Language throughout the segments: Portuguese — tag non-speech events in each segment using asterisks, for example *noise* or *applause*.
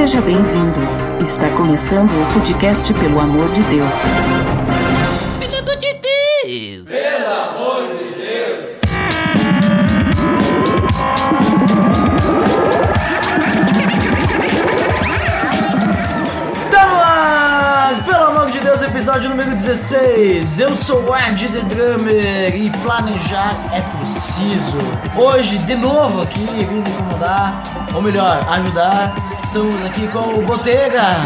Seja bem-vindo. Está começando o podcast Pelo Amor de Deus. Pelo amor de Deus! Pelo amor de Deus! Tamo Pelo amor de Deus, episódio número 16. Eu sou o Ed The Drummer e planejar é preciso. Hoje, de novo aqui, vindo incomodar, ou melhor, ajudar, estamos aqui com o Botega.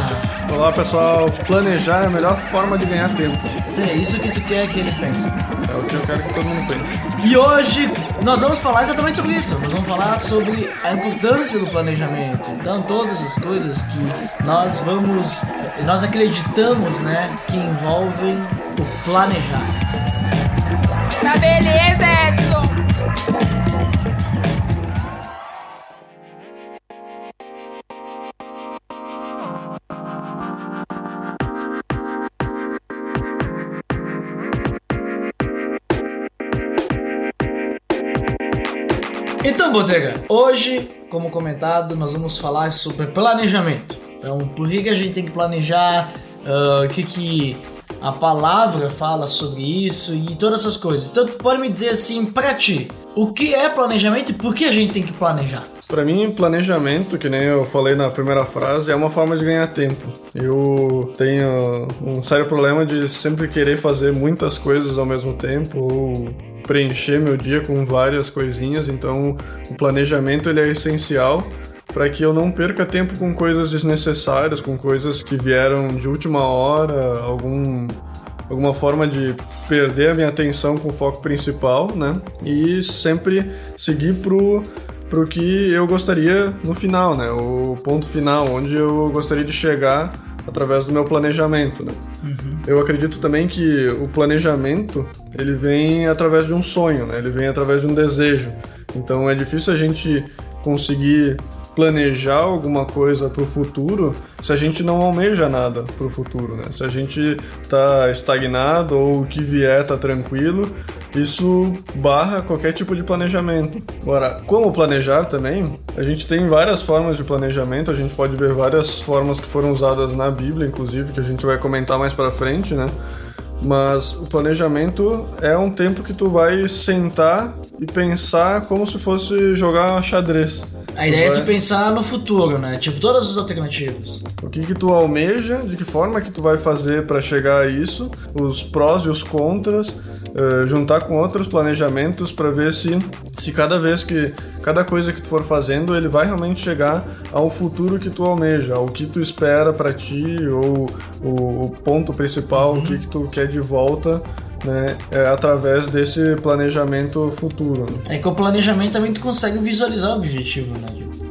Olá pessoal, planejar é a melhor forma de ganhar tempo. Sim, é isso que tu quer que eles pensem. É o que eu quero que todo mundo pense. E hoje nós vamos falar exatamente sobre isso. Nós vamos falar sobre a importância do planejamento. Então, todas as coisas que nós vamos, nós acreditamos, né, que envolvem o planejar. Tá beleza, Edson! Botega, hoje, como comentado, nós vamos falar sobre planejamento. Então, por que, que a gente tem que planejar? ah, O que, que a palavra fala sobre isso e todas essas coisas. Então, tu pode me dizer assim, pra ti, o que é planejamento e por que a gente tem que planejar? Pra mim, planejamento, que nem eu falei na primeira frase, é uma forma de ganhar tempo. Eu tenho um sério problema de sempre querer fazer muitas coisas ao mesmo tempo ou preencher meu dia com várias coisinhas, então o planejamento ele é essencial para que eu não perca tempo com coisas desnecessárias, com coisas que vieram de última hora, algum alguma forma de perder a minha atenção com o foco principal, né? E sempre seguir pro pro que eu gostaria no final, né? O ponto final, onde eu gostaria de chegar através do meu planejamento, né? Eu acredito também que o planejamento ele vem através de um sonho, né? Ele vem através de um desejo. Então é difícil a gente conseguir planejar alguma coisa para o futuro se a gente não almeja nada para o futuro, né? Se a gente tá estagnado ou o que vier tá tranquilo, isso barra qualquer tipo de planejamento. Agora, como planejar também, a gente tem várias formas de planejamento, a gente pode ver várias formas que foram usadas na Bíblia, inclusive, que a gente vai comentar mais para frente, né? Mas o planejamento é um tempo que tu vai sentar e pensar como se fosse jogar xadrez. A ideia é tu pensar no futuro, né? Tipo, todas as alternativas. O que que tu almeja, de que forma que tu vai fazer para chegar a isso, os prós e os contras, eh, juntar com outros planejamentos para ver se, se cada vez que cada coisa que tu for fazendo, ele vai realmente chegar ao futuro que tu almeja, ao que tu espera para ti ou o, o ponto principal, o que que tu quer de volta, né, é, através desse planejamento futuro. né? É que o planejamento também tu consegue visualizar o objetivo, né?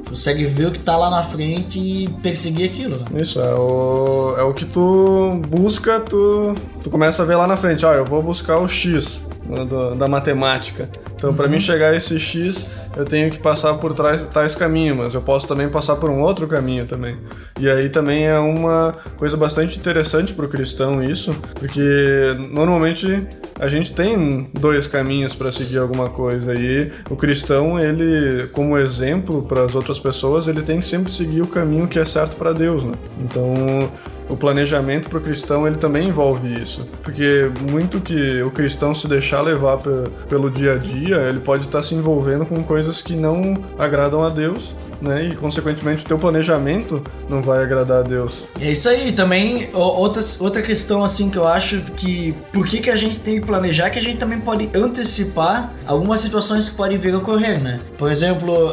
Consegue ver o que tá lá na frente e perseguir aquilo, né? Isso, é o, é o que tu busca, tu, tu começa a ver lá na frente, ah, eu vou buscar o X né, da, da matemática. Então, para mim chegar a esse X, eu tenho que passar por trás, tais caminhos, mas eu posso também passar por um outro caminho também. E aí também é uma coisa bastante interessante para o cristão isso, porque normalmente a gente tem dois caminhos para seguir alguma coisa e o cristão, ele, como exemplo para as outras pessoas, ele tem que sempre seguir o caminho que é certo para Deus, né? Então, o planejamento para o cristão ele também envolve isso, porque muito que o cristão se deixar levar pe- pelo dia a dia, ele pode estar se envolvendo com coisas que não agradam a Deus, né? E consequentemente o teu planejamento não vai agradar a Deus. É isso aí, também outras, outra questão assim que eu acho que por que, que a gente tem que planejar que a gente também pode antecipar algumas situações que podem vir a ocorrer, né? Por exemplo,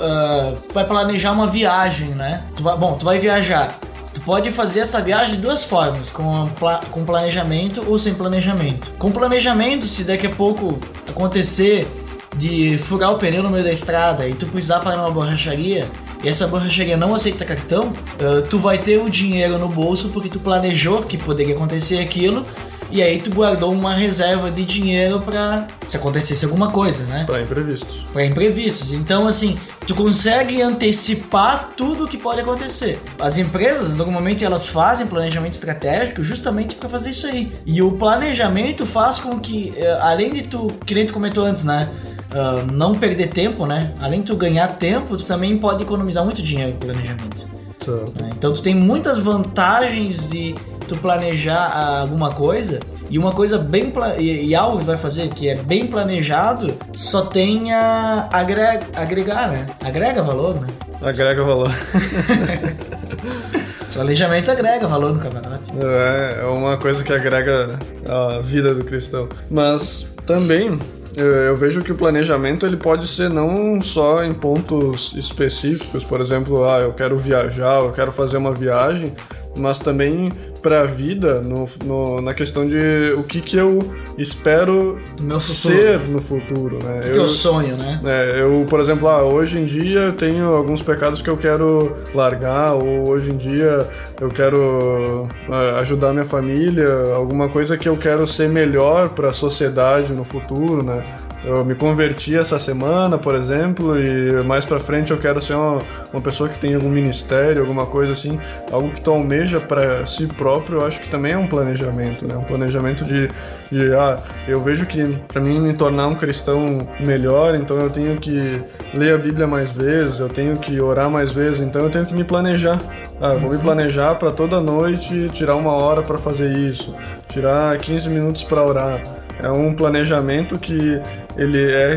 tu vai planejar uma viagem, né? Tu vai, bom, tu vai viajar. Tu pode fazer essa viagem de duas formas, com, pla- com planejamento ou sem planejamento. Com planejamento, se daqui a pouco acontecer de furar o pneu no meio da estrada e tu precisar parar numa borracharia e essa borracharia não aceita cartão, tu vai ter o dinheiro no bolso porque tu planejou que poderia acontecer aquilo e aí tu guardou uma reserva de dinheiro pra se acontecesse alguma coisa, né? Para imprevistos. Para imprevistos. Então, assim, tu consegue antecipar tudo o que pode acontecer. As empresas, normalmente, elas fazem planejamento estratégico justamente para fazer isso aí. E o planejamento faz com que, eh, além de tu, que nem tu comentou antes, né? ah, não perder tempo, né? Além de tu ganhar tempo, tu também pode economizar muito dinheiro com planejamento. Certo. né? Então tu tem muitas vantagens de tu planejar ah, alguma coisa e uma coisa bem e, e algo que vai fazer que é bem planejado só tem a agrega, agregar, né? Agrega valor, né? Agrega valor. *laughs* Planejamento agrega valor no campeonato. É, é uma coisa que agrega a vida do cristão. Mas também eu, eu vejo que o planejamento ele pode ser não só em pontos específicos, por exemplo, ah, eu quero viajar, eu quero fazer uma viagem, mas também para a vida, no, no- na questão de o que, que eu espero ser no futuro, né? Que é o sonho, né? É, eu, por exemplo, ah, hoje em dia eu tenho alguns pecados que eu quero largar, ou hoje em dia eu quero ah, ajudar minha família, alguma coisa que eu quero ser melhor para a sociedade no futuro, né? Eu me converti essa semana, por exemplo, e mais pra frente eu quero ser uma, uma pessoa que tem algum ministério, alguma coisa assim, algo que tu almeja para si próprio, eu acho que também é um planejamento, né? Um planejamento de, de ah, eu vejo que para mim me tornar um cristão melhor, então eu tenho que ler a Bíblia mais vezes, eu tenho que orar mais vezes, então eu tenho que me planejar. Ah, vou me planejar para toda noite tirar uma hora para fazer isso, tirar 15 minutos para orar. É um planejamento que ele é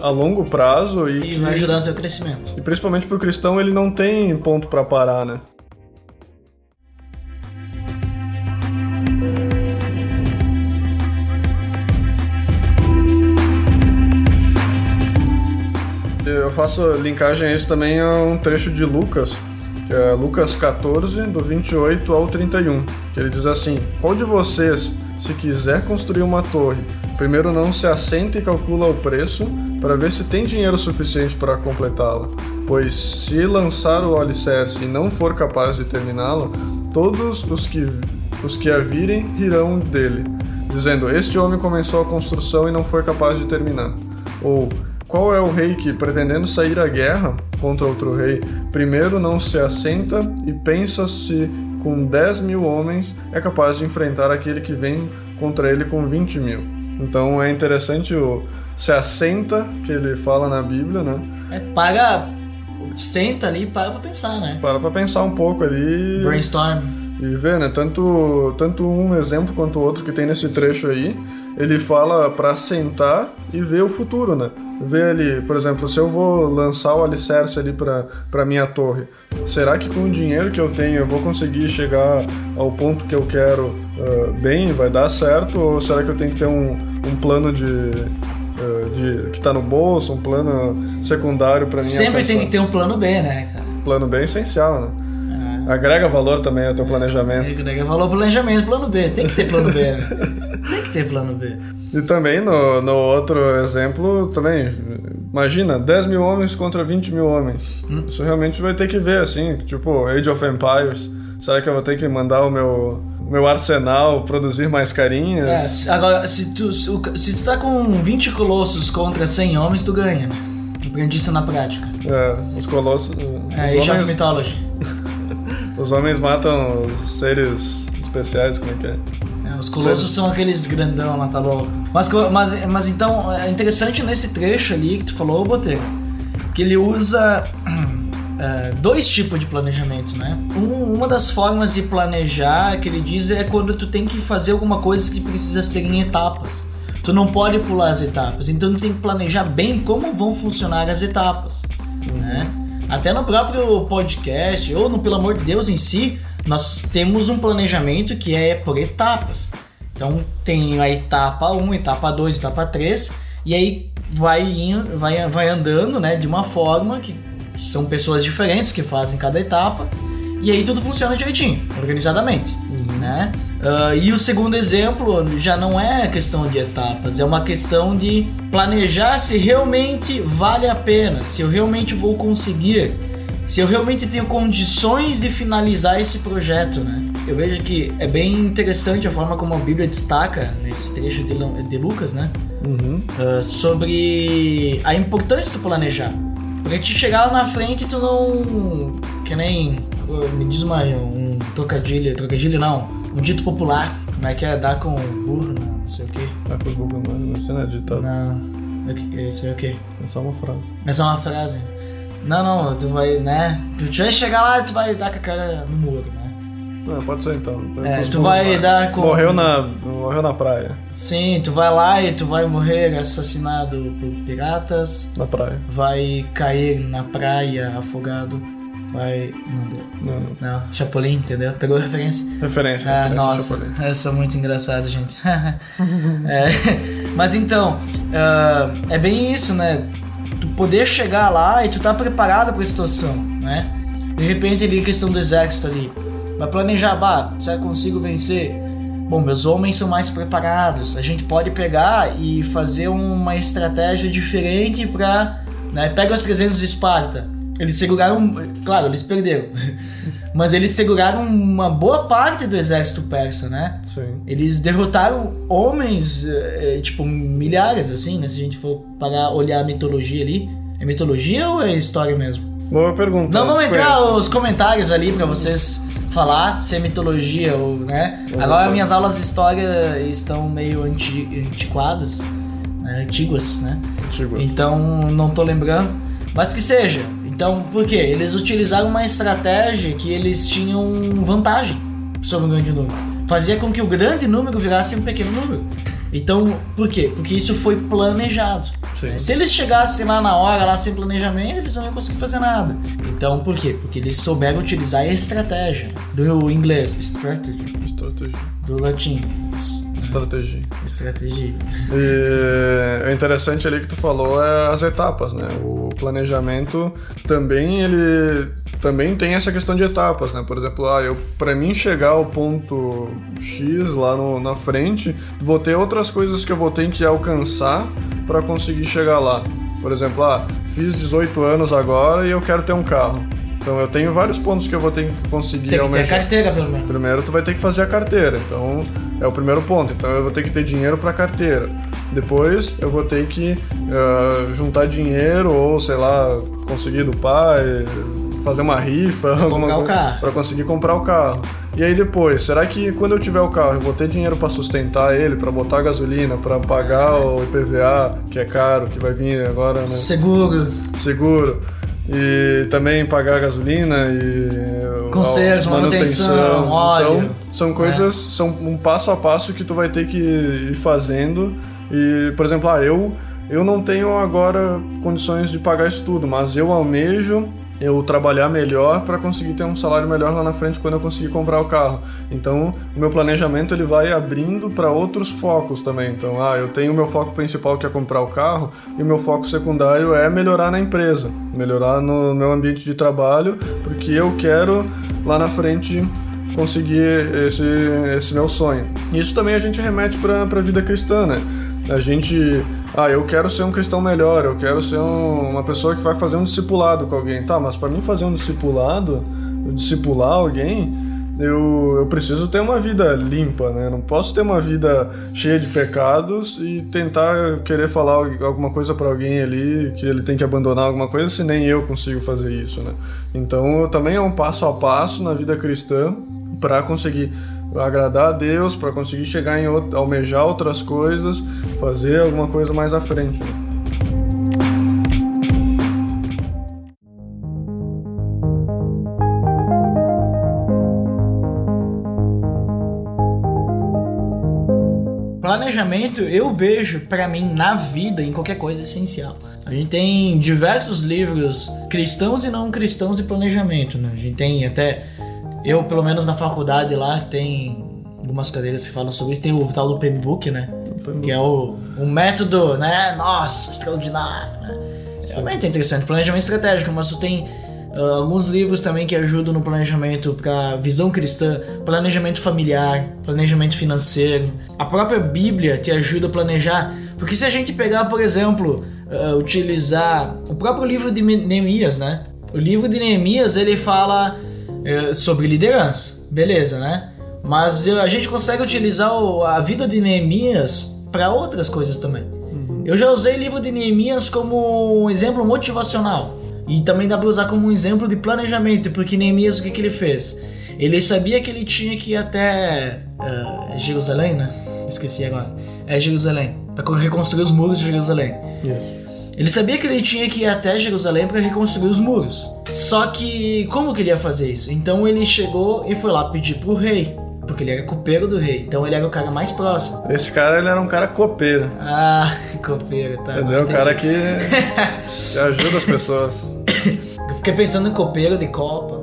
a longo prazo e, E que, vai ajudar no teu crescimento. e principalmente pro cristão ele não tem ponto para parar, né? Eu faço linkagem a isso também a um trecho de Lucas, que é Lucas 14, do 28 ao 31, que ele diz assim: Qual de vocês, se quiser construir uma torre, primeiro não se assenta e calcula o preço para ver se tem dinheiro suficiente para completá-la? Pois se lançar o alicerce e não for capaz de terminá-la, todos os que, os que a virem rirão dele, dizendo: Este homem começou a construção e não foi capaz de terminar. Ou qual é o rei que, pretendendo sair à guerra contra outro rei, primeiro não se assenta e pensa se com 10 mil homens é capaz de enfrentar aquele que vem contra ele com 20 mil? Então é interessante o se assenta que ele fala na Bíblia, né? É, paga, senta ali e para pra pensar, né? Para pra pensar um pouco ali Brainstorm. e ver, né? Tanto, tanto um exemplo quanto o outro que tem nesse trecho aí, ele fala para sentar e ver o futuro, né? Ver ali, por exemplo, se eu vou lançar o alicerce ali para minha torre, será que com o dinheiro que eu tenho eu vou conseguir chegar ao ponto que eu quero ah, bem, vai dar certo? Ou será que eu tenho que ter um, um plano de, ah, de que tá no bolso, um plano secundário para mim Sempre tem que ter um plano B, né, cara? plano bem essencial, né? Agrega valor também ao teu planejamento. Agrega valor planejamento, plano B. Tem que ter plano B, né? *laughs* Tem que ter plano B. E também no, no outro exemplo, também, imagina, 10 mil homens contra 20 mil homens. Isso realmente vai ter que ver, assim, tipo, Age of Empires. Será que eu vou ter que mandar o meu, meu arsenal produzir mais É, carinhas? se- agora, se tu, se, tu tá com 20 colossos contra 100 homens, tu ganha. Aprendi isso na prática. É, os colossos. É, os, Age of homens, Mythology. *laughs* os homens matam os seres especiais, como é que é? Os colossos são aqueles grandão lá, tá louco. Mas, mas, mas então, é interessante nesse trecho ali que tu falou, Boteiro, que ele usa *clears throat* é, dois tipos de planejamento, né? Um- uma das formas de planejar que ele diz é quando tu tem que fazer alguma coisa que precisa ser em etapas. Tu não pode pular as etapas, então tu tem que planejar bem como vão funcionar as etapas, né? Até no próprio podcast, ou no Pelo Amor de Deus em si, nós temos um planejamento que é por etapas. Então tem a etapa 1, etapa 2, etapa 3, e aí vai, indo, vai, vai andando né, de uma forma que são pessoas diferentes que fazem cada etapa, e aí tudo funciona direitinho, organizadamente. Né? Ah, e o segundo exemplo já não é questão de etapas, é uma questão de planejar se realmente vale a pena, se eu realmente vou conseguir, se eu realmente tenho condições de finalizar esse projeto, né? Eu vejo que é bem interessante a forma como a Bíblia destaca nesse trecho de, Lu- de Lucas, né? Uhum. Ah, sobre a importância do planejar. Porque te chegar lá na frente tu não. Que nem. Me diz uma, um trocadilho. Trocadilho não. Um dito popular. Como é que é? Dar com burro, não, não sei o quê. Tá com os bugos, não, sei, não é ditado. Não. É o Isso é o quê? É só uma frase. É uma frase. Não, não, tu vai, né? Tu vai chegar lá e tu vai dar com a cara no muro, né? Ah, pode ser então. É, tu vai lá. dar com. Morreu na, morreu na praia. Sim, tu vai lá e tu vai morrer assassinado por piratas, Na praia. vai cair na praia afogado, vai. Não deu. Não, não. Não, Chapolin, entendeu? Pegou a referência? Referência, Ah, referência nossa, Chapolin. *laughs* essa é muito engraçado, gente. *laughs* É, mas então, ah, é bem isso, né? Tu poder chegar lá e tu tá preparado pra situação, né? De repente ali, questão do exército ali. Vai planejar, bah, será que consigo vencer? Bom, meus homens são mais preparados. A gente pode pegar e fazer uma estratégia diferente pra. Né? Pega os 300 de Esparta. Eles seguraram. Claro, eles perderam. *laughs* Mas eles seguraram uma boa parte do exército persa, né? Sim. Eles derrotaram homens, eh, eh, tipo, milhares, assim, né? Se a gente for parar, olhar a mitologia ali. É mitologia ou é história mesmo? Boa pergunta. Não, vamos entrar os comentários ali pra vocês falar se é mitologia ou, né? Agora minhas aulas de história estão meio anti, antiquadas, né? Antiguas, né? Antigos. Então não tô lembrando. Mas que seja. Então, por quê? Eles utilizaram uma estratégia que eles tinham vantagem sobre o grande número. Fazia com que o grande número virasse um pequeno número. Então, por quê? Porque isso foi planejado. Sim. Se eles chegassem lá na hora, lá sem planejamento, eles não iam conseguir fazer nada. Então, por quê? Porque eles souberam utilizar a estratégia. Do inglês, strategy. Estratégia. Do latim, Estratégia. estratégia. E o interessante ali que tu falou é as etapas, né? O planejamento também ele também tem essa questão de etapas, né? Por exemplo, ah, eu para mim chegar ao ponto X lá no- na frente, vou ter outras coisas que eu vou ter que alcançar para conseguir chegar lá. Por exemplo, ah, fiz 18 anos agora e eu quero ter um carro. Então eu tenho vários pontos que eu vou ter que conseguir Tem que ter a carteira, pelo menos. Primeiro tu vai ter que fazer a carteira, então é o primeiro ponto. Então eu vou ter que ter dinheiro para carteira. Depois eu vou ter que ah, juntar dinheiro ou sei lá conseguir do pai, fazer uma rifa, alguma o coisa carro. para conseguir comprar o carro. E aí depois, será que quando eu tiver o carro eu vou ter dinheiro para sustentar ele, para botar gasolina, para pagar o IPVA que é caro, que vai vir agora, né? Seguro. seguro e também pagar gasolina e Conserto, a manutenção, óleo. Então, são coisas, são um passo a passo que tu vai ter que ir fazendo. E, por exemplo, ah, eu eu não tenho agora condições de pagar isso tudo, mas eu almejo eu trabalhar melhor para conseguir ter um salário melhor lá na frente quando eu conseguir comprar o carro. Então, o meu planejamento ele vai abrindo para outros focos também. Então, ah, eu tenho o meu foco principal que é comprar o carro e o meu foco secundário é melhorar na empresa, melhorar no meu ambiente de trabalho, porque eu quero lá na frente conseguir esse, esse meu sonho. Isso também a gente remete para a vida cristã, né? A gente, ah, eu quero ser um cristão melhor, eu quero ser um- uma pessoa que vai fazer um discipulado com alguém. Tá, mas para mim fazer um discipulado, discipular alguém, eu, eu preciso ter uma vida limpa, né? Não posso ter uma vida cheia de pecados e tentar querer falar alguma coisa para alguém ali que ele tem que abandonar alguma coisa se nem eu consigo fazer isso, né? Então também é um passo a passo na vida cristã para conseguir agradar a Deus, para conseguir chegar em out- almejar outras coisas, fazer alguma coisa mais à frente. né? Planejamento, eu vejo pra mim na vida, em qualquer coisa, essencial. A gente tem diversos livros cristãos e não cristãos de planejamento, né? A gente tem até, eu pelo menos na faculdade lá, tem algumas cadeiras que falam sobre isso. Tem o tal do PMBOK, né? Que é o, um método, né? Nossa, extraordinário, né? Realmente é interessante. Planejamento estratégico, mas tu tem ah, alguns livros também que ajudam no planejamento para visão cristã, planejamento familiar, planejamento financeiro. A própria Bíblia te ajuda a planejar, porque se a gente pegar, por exemplo, ah, utilizar o próprio livro de Neemias, né? O livro de Neemias ele fala sobre liderança, beleza, né? Mas a gente consegue utilizar a vida de Neemias para outras coisas também. Eu já usei o livro de Neemias como um exemplo motivacional. E também dá pra usar como um exemplo de planejamento, porque Neemias o que, que ele fez? Ele sabia que ele tinha que ir até eh, Jerusalém, né? Esqueci agora. É Jerusalém. Pra reconstruir os muros de Jerusalém. Isso. Ele sabia que ele tinha que ir até Jerusalém para reconstruir os muros. Só que como que ele ia fazer isso? Então ele chegou e foi lá pedir pro rei. Porque ele era copeiro do rei, então ele era o cara mais próximo. Esse cara, ele era um cara copeiro. Ah, *laughs* copeiro, tá. Entendeu? O cara que *laughs* ajuda as pessoas. Eu fiquei pensando em copeiro de copa.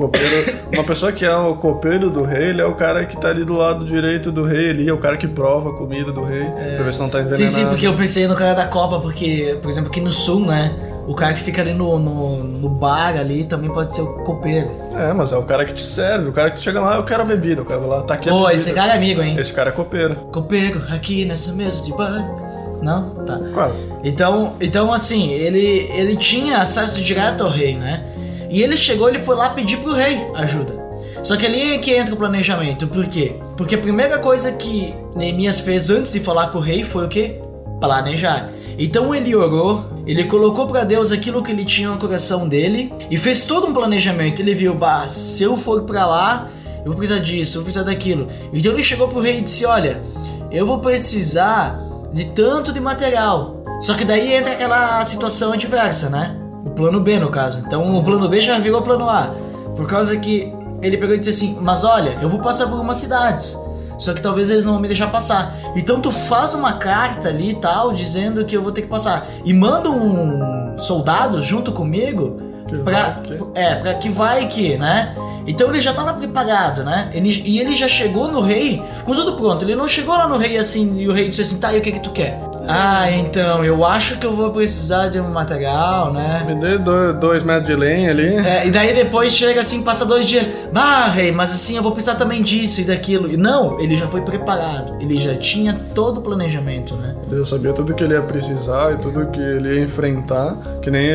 É, o copeiro, uma pessoa que é o copeiro do rei, ele é o cara que tá ali do lado direito do rei, ali, é o cara que prova a comida do rei, pra ver se não tá envenenado. Sim, sim, porque eu pensei no cara da Copa, porque, por exemplo, aqui no sul, né? O cara que fica ali no, no, no bar ali também pode ser o copeiro. É, mas é o cara que te serve, o cara que chega lá, eu quero a bebida, eu quero lá, tá aqui Pô, esse cara é amigo, hein? Esse cara é copeiro, Copeiro, aqui nessa mesa de bar. Não? Tá. quase. Então, então assim, ele, ele tinha acesso direto ao rei, né? E ele chegou, ele foi lá pedir pro rei ajuda. Só que ali é que entra o planejamento. Por quê? Porque a primeira coisa que Neemias fez antes de falar com o rei foi o quê? Planejar. Então ele orou, ele colocou pra Deus aquilo que ele tinha no coração dele e fez todo um planejamento. Ele viu, bah, se eu for pra lá, eu vou precisar disso, eu vou precisar daquilo. Então ele chegou pro rei e disse: Olha, eu vou precisar de tanto de material. Só que daí entra aquela situação adversa, né? O plano B, no caso. Então o plano B já virou plano A. Por causa que ele pegou e disse assim: Mas olha, eu vou passar por algumas cidades. Só que talvez eles não vão me deixar passar. Então tu faz uma carta ali e tal, dizendo que eu vou ter que passar. E manda um soldado junto comigo Que pra, vai que- é, pra que vai que, né? Então ele já tava preparado, né? Ele- e ele já chegou no rei com tudo pronto. Ele não chegou lá no rei assim e o rei disse assim: tá, e o que que tu quer? Ah, então, eu acho que eu vou precisar de um material, né? Me dê dois, dois metros de lenha ali. É, e daí depois chega assim, passa dois dias. Bah, rei, mas assim, eu vou precisar também disso e daquilo. E não, ele já foi preparado. Ele já tinha todo o planejamento, né? Ele sabia tudo que ele ia precisar e tudo que ele ia enfrentar, que nem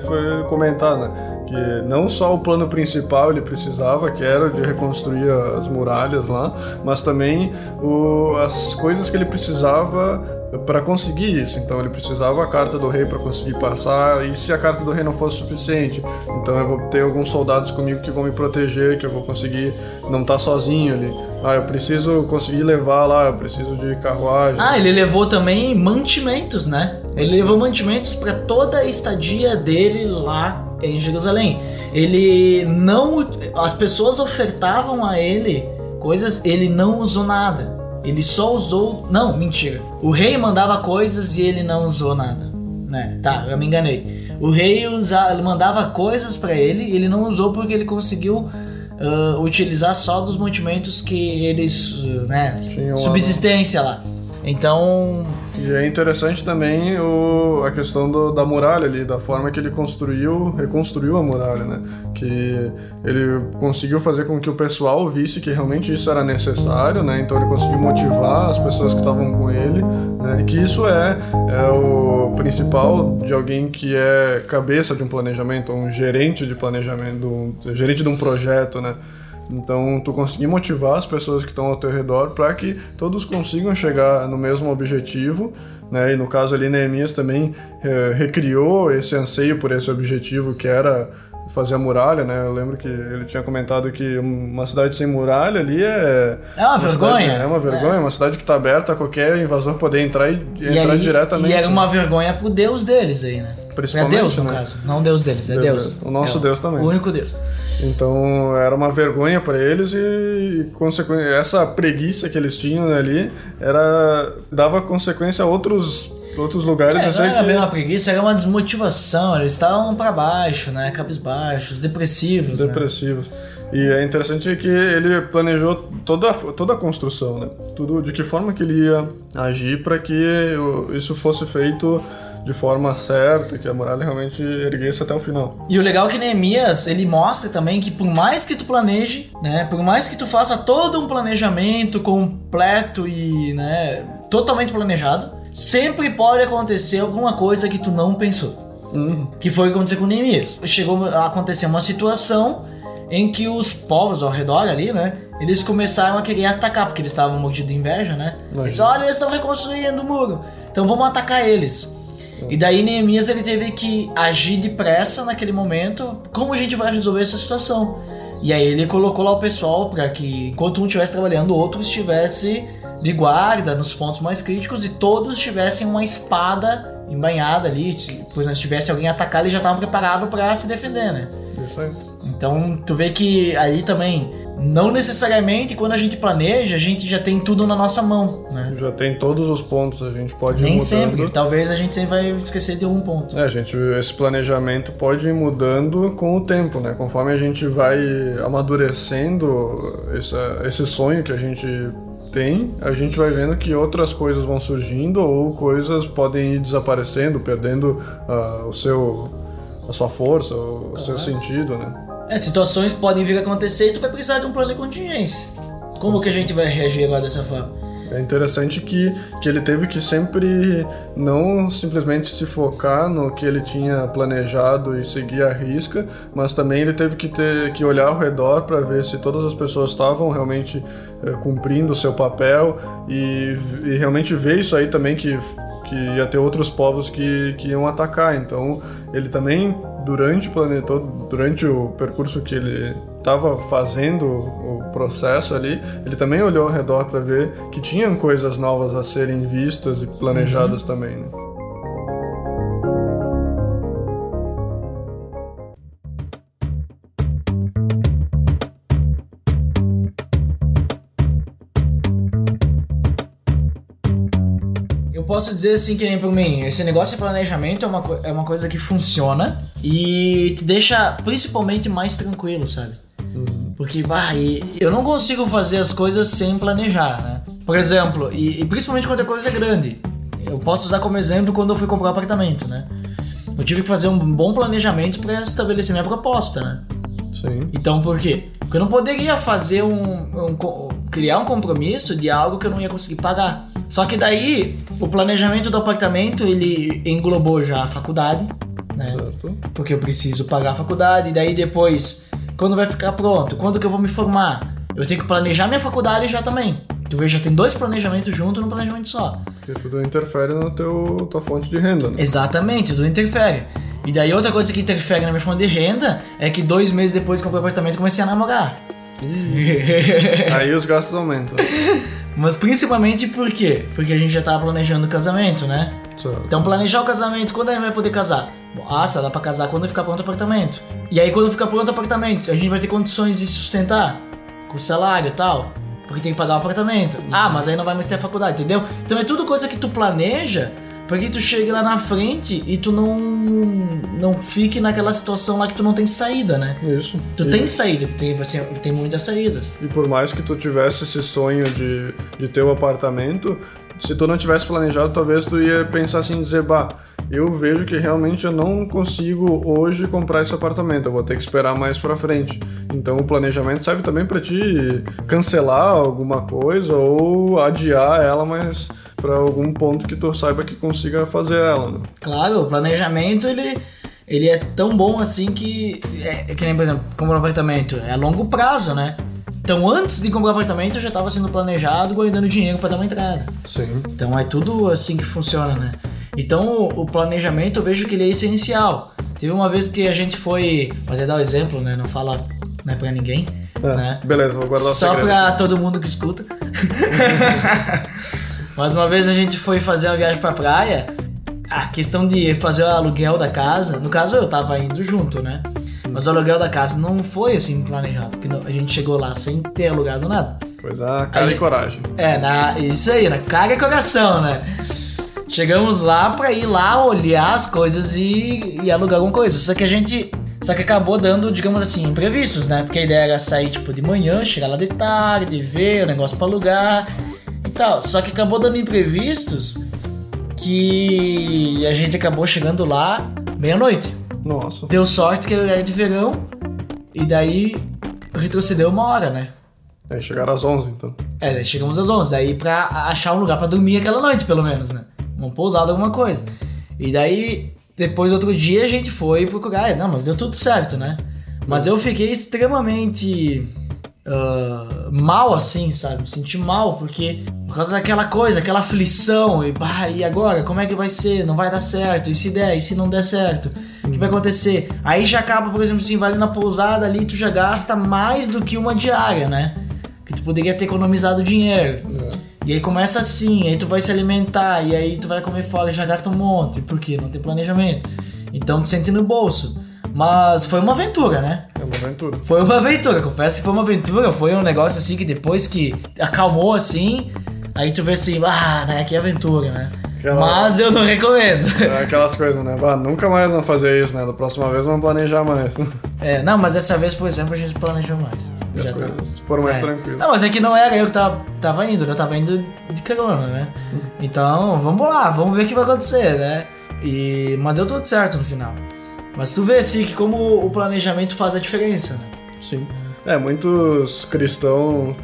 foi comentado, né? Que não só o plano principal ele precisava, que era de reconstruir as muralhas lá, mas também o, as coisas que ele precisava para conseguir isso. Então ele precisava a carta do rei para conseguir passar, e se a carta do rei não fosse suficiente, então eu vou ter alguns soldados comigo que vão me proteger, que eu vou conseguir não estar sozinho ali. Ah, eu preciso conseguir levar lá, eu preciso de carruagem. Ah, ele levou também mantimentos, né? Ele levou mantimentos para toda a estadia dele lá em Jerusalém. Ele não. As pessoas ofertavam a ele coisas, ele não usou nada. Ele só usou. Não, mentira. O rei mandava coisas e ele não usou nada. Né? Tá, eu me enganei. O rei usa, ele mandava coisas para ele e ele não usou porque ele conseguiu ah, utilizar só dos mantimentos que eles. ah, né? Subsistência lá. Então. E é interessante também o, a questão do- da muralha ali, da forma que ele construiu, reconstruiu a muralha, né? Que ele conseguiu fazer com que o pessoal visse que realmente isso era necessário, né? Então ele conseguiu motivar as pessoas que estavam com ele, né? E que isso é, é o principal de alguém que é cabeça de um planejamento, um gerente de planejamento, um gerente de um projeto, né? Então, tu conseguir motivar as pessoas que estão ao teu redor para que todos consigam chegar no mesmo objetivo, né? E no caso ali, Neemias também eh, recriou esse anseio por esse objetivo que era fazer a muralha, né? Eu lembro que ele tinha comentado que uma cidade sem muralha ali é É uma vergonha. cidade- é uma vergonha, uma cidade que está aberta a qualquer invasor poder entrar e, E, entrar aí- diretamente. e era uma vergonha pro Deus deles aí, né? É Principalmente, Deus, no né? caso. Não Deus deles, é Deus, Deus. O nosso É Deus também. O único Deus. Então era uma vergonha para eles e consequ... essa preguiça que eles tinham ali era dava consequência a outros outros lugares. É, não era que bem uma preguiça, era uma desmotivação. Eles estavam pra baixo, né? Cabisbaixos, depressivos. né? depressivos. E é interessante que ele planejou toda, a- toda a construção, né? Tudo de que forma que ele ia agir para que isso fosse feito de forma certa, que a muralha realmente erguesse até o final. E o legal é que Neemias, ele mostra também que por mais que tu planeje, né, por mais que tu faça todo um planejamento completo e, né, totalmente planejado, sempre pode acontecer alguma coisa que tu não pensou. Que foi o que aconteceu com Neemias. Chegou a acontecer uma situação em que os povos ao redor ali, né, eles começaram a querer atacar, porque eles estavam mordidos de inveja, né? Imagina. Eles, olha, eles estão reconstruindo o muro, então vamos atacar eles. E daí Neemias ele teve que agir depressa naquele momento. Como a gente vai resolver essa situação? E aí ele colocou lá o pessoal para que enquanto um estivesse trabalhando, o outro estivesse de guarda nos pontos mais críticos e todos tivessem uma espada embanhada ali, exemplo, se tivesse alguém atacar, eles já estavam preparados para se defender, né? Isso aí. Então, tu vê que ali também, não necessariamente quando a gente planeja, a gente já tem tudo na nossa mão, né? Já tem todos os pontos, a gente pode ir Nem sempre, talvez a gente sempre vai esquecer de um ponto. É, gente, esse planejamento pode ir mudando com o tempo, né? Conforme a gente vai amadurecendo essa, esse sonho que a gente tem, a gente vai vendo que outras coisas vão surgindo ou coisas podem ir desaparecendo, perdendo ah, o seu, a sua força, o seu sentido, né? É, situações podem vir a acontecer e tu vai precisar de um plano de contingência. Como que a gente vai reagir agora dessa forma? É interessante que, que ele teve que sempre não simplesmente se focar no que ele tinha planejado e seguir a risca, mas também ele teve que ter que olhar ao redor para ver se todas as pessoas estavam realmente eh, cumprindo o seu papel e, e realmente ver isso aí também que que ia ter outros povos que, que iam atacar. Então, ele também, durante o planeta, durante o percurso que ele estava fazendo o processo ali, ele também olhou ao redor para ver que tinham coisas novas a serem vistas e planejadas também. Né? Posso dizer assim que nem por mim, esse negócio de planejamento é uma, é uma coisa que funciona e te deixa principalmente mais tranquilo, sabe? Porque, bah, eu não consigo fazer as coisas sem planejar, né? Por exemplo, e, e principalmente quando a coisa é grande. Eu posso usar como exemplo quando eu fui comprar um apartamento, né? Eu tive que fazer um bom planejamento para estabelecer minha proposta, né? Sim. Então por quê? Porque eu não poderia fazer um, um criar um compromisso de algo que eu não ia conseguir pagar. Só que daí o planejamento do apartamento ele englobou já a faculdade, né? Certo. Porque eu preciso pagar a faculdade, e daí depois, quando vai ficar pronto, quando que eu vou me formar, eu tenho que planejar minha faculdade já também. Tu vê, já tem dois planejamentos juntos num planejamento só. Porque tudo interfere na teu, tua fonte de renda, né? Exatamente, tudo interfere. E daí outra coisa que interfere na minha fonte de renda é que dois meses depois que eu comprei o apartamento comecei a namorar. *laughs* Aí os gastos aumentam. *laughs* Mas principalmente por quê? Porque a gente já tava planejando o casamento, né? Certo. Então planejar o casamento, quando a gente vai poder casar? Ah, só dá pra casar quando ficar pronto o apartamento. E aí quando ficar pronto o apartamento, a gente vai ter condições de se sustentar com salário e tal. Porque tem que pagar o apartamento. Ah, mas aí não vai mais ter a faculdade, entendeu? Então é tudo coisa que tu planeja pra que tu chegue lá na frente e tu não não fique naquela situação lá que tu não tem saída, né? Isso. Tu e, tem saída, tem, assim, tem muitas saídas. E por mais que tu tivesse esse sonho de, de ter o apartamento, se tu não tivesse planejado, talvez tu ia pensar assim, dizer, bah, eu vejo que realmente eu não consigo hoje comprar esse apartamento, eu vou ter que esperar mais pra frente. Então o planejamento serve também pra te cancelar alguma coisa ou adiar ela, mas pra algum ponto que tu saiba que consiga fazer ela, né? Claro, o planejamento ele, ele é tão bom assim que. É, que nem, por exemplo, comprar um apartamento. É a longo prazo, né? Então antes de comprar apartamento eu já estava sendo planejado, guardando dinheiro para dar uma entrada. Sim. Então é tudo assim que funciona, né? Então o, planejamento eu vejo que ele é essencial. Teve uma vez que a gente foi. Vou até dar o exemplo, né? Não fala né, pra ninguém. É, Né? Beleza, vou guardar o Só pra todo mundo que escuta. *laughs* Mas uma vez a gente foi fazer uma viagem pra praia. A questão de fazer o aluguel da casa, no caso eu tava indo junto, né? Mas o aluguel da casa não foi assim planejado, porque a gente chegou lá sem ter alugado nada. Pois a cara Aí- e coragem. É, na, isso aí, na cara e coração, né? Chegamos lá pra ir lá olhar as coisas e, e alugar alguma coisa. Só que a gente. Só que acabou dando, digamos assim, imprevistos, né? Porque a ideia era sair tipo de manhã, chegar lá de tarde, ver o negócio pra alugar e tal. Só que acabou dando imprevistos que a gente acabou chegando lá meia-noite. Nossa. Deu sorte que era de verão e daí retrocedeu uma hora, né? Aí chegaram às 11, então. É, daí chegamos às 11, daí pra achar um lugar pra dormir aquela noite, pelo menos, né? Uma pousada, alguma coisa. E daí, depois, outro dia, a gente foi procurar. É, Não, mas deu tudo certo, né? Mas eu fiquei extremamente ah, mal, assim, sabe? Me senti mal, porque por causa daquela coisa, aquela aflição. E, bah, e agora? Como é que vai ser? Não vai dar certo? E se der? E se não der certo? O que vai acontecer? Aí já acaba, por exemplo, assim, vai ali na pousada ali, tu já gasta mais do que uma diária, né? Que tu poderia ter economizado dinheiro. É. E aí começa assim, aí tu vai se alimentar, e aí tu vai comer fora, já gasta um monte, porque não tem planejamento. Então tu sente no bolso. Mas foi uma aventura, né? É uma aventura. Foi uma aventura, confesso que foi uma aventura, foi um negócio assim que depois que acalmou assim, aí tu vê assim, ah, né, que aventura, né? Aquela- Mas eu não recomendo. É aquelas coisas, né? Bah, nunca mais vamos fazer isso, né? Da próxima vez vamos planejar mais. *laughs* É, não, mas dessa vez, por exemplo, a gente planejou mais. As Já tá. coisas foram mais É. tranquilas. Não, mas é que não era eu que tava, tava indo, né? Eu tava indo de carona, né? Então, vamos lá, vamos ver o que vai acontecer, né? E, mas deu tudo certo no final. Mas tu vê assim que como o planejamento faz a diferença, né? Sim. É, muitos cristãos,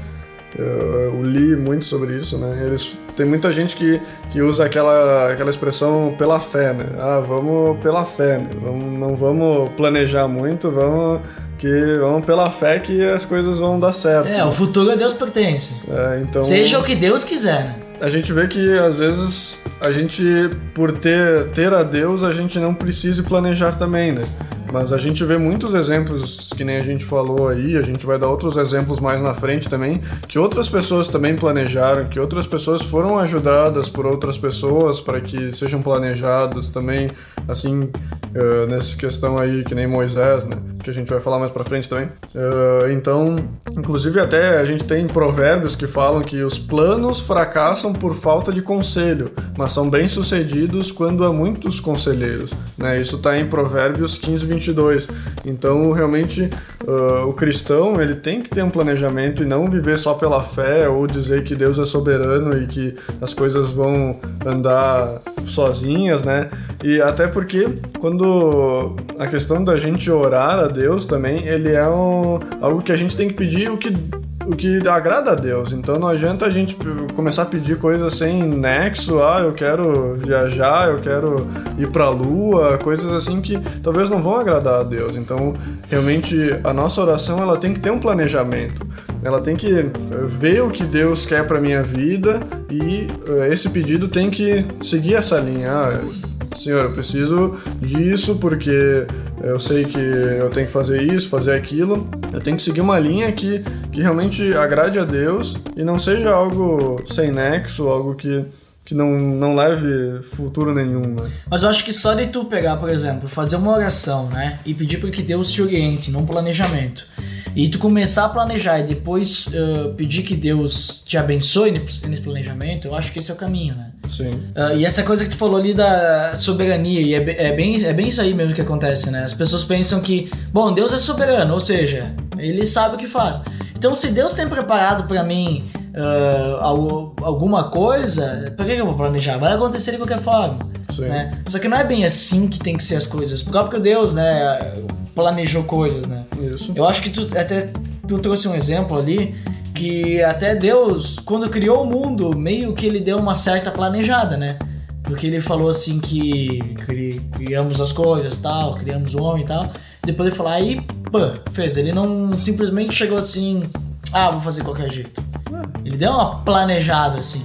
eu, eu li muito sobre isso, né? Eles tem muita gente que, que usa aquela, aquela expressão pela fé, né? Ah, vamos pela fé, né? Vamos, não vamos planejar muito, vamos que vamos pela fé que as coisas vão dar certo. É, o futuro a Deus pertence. É, então Seja o que Deus quiser, né? a gente vê que às vezes a gente, por ter, ter a Deus, a gente não precisa planejar também, né? Mas a gente vê muitos exemplos, que nem a gente falou aí, a gente vai dar outros exemplos mais na frente também, que outras pessoas também planejaram, que outras pessoas foram ajudadas por outras pessoas para que sejam planejados também, assim, eh, nessa questão aí, que nem Moisés, né? Que a gente vai falar mais pra frente também. Eh, então, inclusive até a gente tem provérbios que falam que os planos fracassam por falta de conselho, mas são bem-sucedidos quando há muitos conselheiros, né? Isso tá em Provérbios 15, 22. Então, realmente, ah, o cristão, ele tem que ter um planejamento e não viver só pela fé ou dizer que Deus é soberano e que as coisas vão andar sozinhas, né? E até porque quando a questão da gente orar a Deus também, ele é um, algo que a gente tem que pedir o que o que agrada a Deus. Então não adianta a gente começar a pedir coisas sem nexo, ah, eu quero viajar, eu quero ir pra lua, coisas assim que talvez não vão agradar a Deus. Então, realmente a nossa oração ela tem que ter um planejamento. Ela tem que eh, ver o que Deus quer pra minha vida e eh, esse pedido tem que seguir essa linha. Ah, Senhor, eu preciso disso porque eu sei que eu tenho que fazer isso, fazer aquilo. Eu tenho que seguir uma linha que, que realmente agrade a Deus e não seja algo sem nexo, algo que, que não, não leve futuro nenhum. Né? Mas eu acho que só de tu pegar, por exemplo, fazer uma oração, né? E pedir para que Deus te oriente num planejamento. E tu começar a planejar e depois eh, pedir que Deus te abençoe nesse planejamento, eu acho que esse é o caminho, né? Sim. Ah, e essa coisa que tu falou ali da soberania, e é, é bem, é bem isso aí mesmo que acontece, né? As pessoas pensam que, bom, Deus é soberano, ou seja, ele sabe o que faz. Então, se Deus tem preparado pra mim algo- alguma coisa, por que eu vou planejar? Vai acontecer de qualquer forma. Sim. Né? Só que não é bem assim que tem que ser as coisas. O próprio Deus, né, planejou coisas, né? Isso. Eu acho que tu até tu trouxe um exemplo ali que até Deus, quando criou o mundo, meio que ele deu uma certa planejada, né? Porque ele falou assim que cri- criamos as coisas, tal, criamos o homem e tal. Depois ele falou, aí, pã, fez. Ele não simplesmente chegou assim, ah, vou fazer de qualquer jeito. Ele deu uma planejada assim.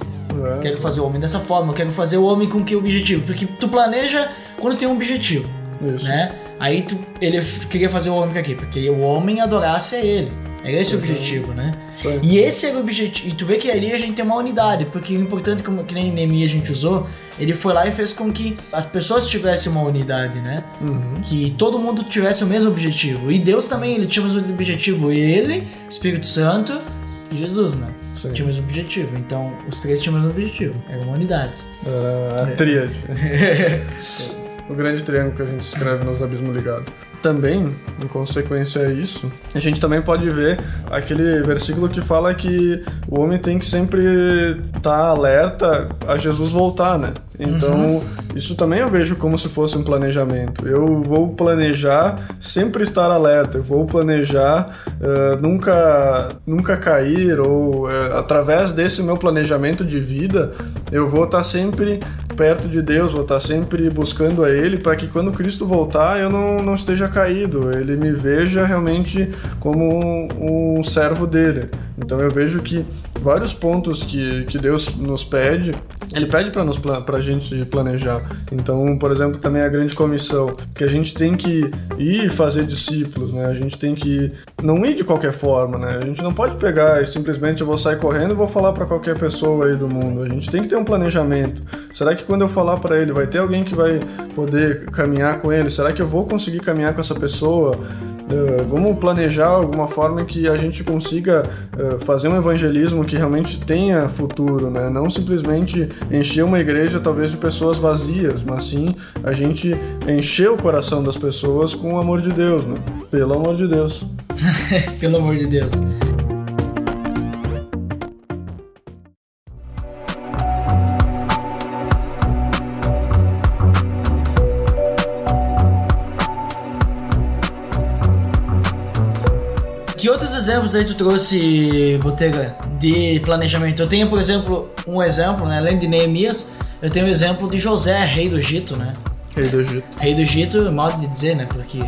É. Quero fazer o homem dessa forma, eu quero fazer o homem com que objetivo? Porque tu planeja quando tem um objetivo Isso. né? Aí tu, ele queria fazer o homem pra quê? Porque o homem adorasse a ele. Era esse o objetivo, né? E esse era o objetivo. E tu vê que ali a gente tem uma unidade, porque o importante, como, que nem Neemias a gente usou, ele foi lá e fez com que as pessoas tivessem uma unidade, né? Uhum. Que todo mundo tivesse o mesmo objetivo. E Deus também, ele tinha o mesmo objetivo. Ele, Espírito Santo e Jesus, né? Sim. Tinha o mesmo objetivo. Então, os três tinham o mesmo objetivo. Era uma unidade. Era a tríade. *laughs* o grande triângulo que a gente escreve nos abismos ligados. Também, em consequência a isso, a gente também pode ver aquele versículo que fala que o homem tem que sempre estar alerta a Jesus voltar, né? Então, isso também eu vejo como se fosse um planejamento. Eu vou planejar sempre estar alerta, eu vou planejar eh, nunca, nunca cair, ou eh, através desse meu planejamento de vida, eu vou estar sempre perto de Deus, vou estar sempre buscando a Ele, para que quando Cristo voltar eu não, não esteja caído, Ele me veja realmente como um, um servo dele. Então eu vejo que vários pontos que, que Deus nos pede, Ele pede para nos pra gente planejar. Então, por exemplo, também a grande comissão, que a gente tem que ir fazer discípulos, né? A gente tem que não ir de qualquer forma, né? A gente não pode pegar e simplesmente eu vou sair correndo e vou falar para qualquer pessoa aí do mundo. A gente tem que ter um planejamento. Será que quando eu falar para ele vai ter alguém que vai poder caminhar com ele? Será que eu vou conseguir caminhar com essa pessoa? Uh, vamos planejar alguma forma que a gente consiga uh, fazer um evangelismo que realmente tenha futuro, né? Não simplesmente encher uma igreja talvez de pessoas vazias, mas sim a gente encher o coração das pessoas com o amor de Deus, né? Pelo amor de Deus. *laughs* Pelo amor de Deus. Outros exemplos aí tu trouxe, Botega, de planejamento? Eu tenho, por exemplo, um exemplo, né? Além de Neemias, eu tenho o exemplo de José, rei do Egito, né? Rei do Egito. Rei do Egito, modo de dizer, né? Porque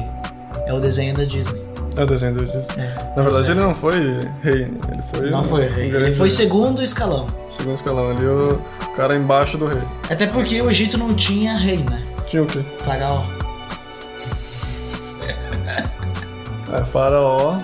é o desenho da Disney. É o desenho do Egito. É, Na verdade, José. ele não foi rei, né? ele foi. não foi um rei. grande Ele foi segundo escalão. Segundo escalão ali, o cara embaixo do rei. Até porque o Egito não tinha rei, né? Tinha o quê? Faraó. É, faraó.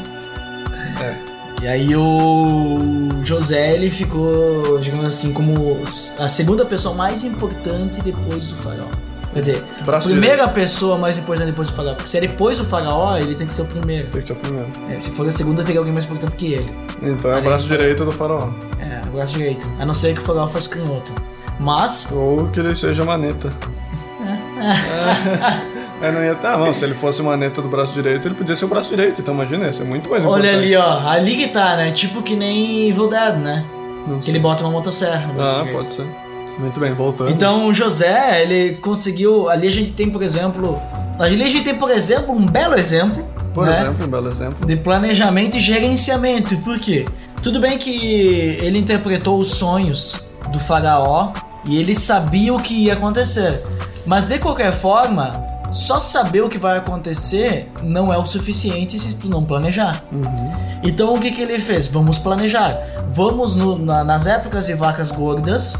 E aí o José ele ficou, digamos assim, como a segunda pessoa mais importante depois do faraó. Quer dizer, a Braço primeira pessoa mais importante depois do faraó. Porque se é depois do faraó, ele tem que ser o primeiro. Tem que ser o primeiro. É, se for a segunda, teria alguém mais importante que ele. Então é o braço direito do faraó. É, o braço direito. A não ser que o faraó fosse canhoto. Mas, Ou que ele seja maneta. *laughs* *laughs* É, não ia ter. Ah, não, se ele fosse maneta do braço direito, ele podia ser o braço direito. Então imagina, ia ser muito mais olha importante. ali, ó. Ali que tá, né? Tipo que nem Evil Dead, né? Não Que sei. ele bota uma motosserra no braço Ah, direito. pode ser. Muito bem, voltando. Então o José, ele conseguiu. Ali a gente tem, por exemplo. Ali a gente tem, por exemplo, um belo exemplo. Por né, exemplo, um belo exemplo. De planejamento e gerenciamento. Por quê? Tudo bem que ele interpretou os sonhos do faraó e ele sabia o que ia acontecer. Mas de qualquer forma, só saber o que vai acontecer não é o suficiente se tu não planejar. Uhum. Então o que, que ele fez? Vamos planejar. Vamos no- na- nas épocas de vacas gordas,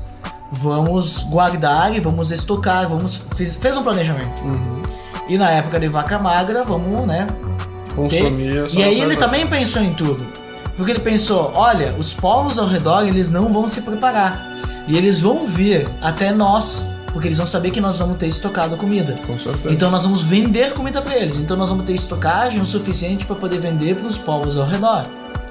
vamos guardar e vamos estocar, vamos fez, fez um planejamento. Uhum. E na época de vaca magra, vamos, né? só E aí ele também pensou em tudo. Porque ele pensou, olha, os povos ao redor, eles não vão se preparar. E eles vão vir até nós, porque eles vão saber que nós vamos ter estocado comida. Com certeza. Então nós vamos vender comida para eles. Então nós vamos ter estocagem o suficiente para poder vender para os povos ao redor.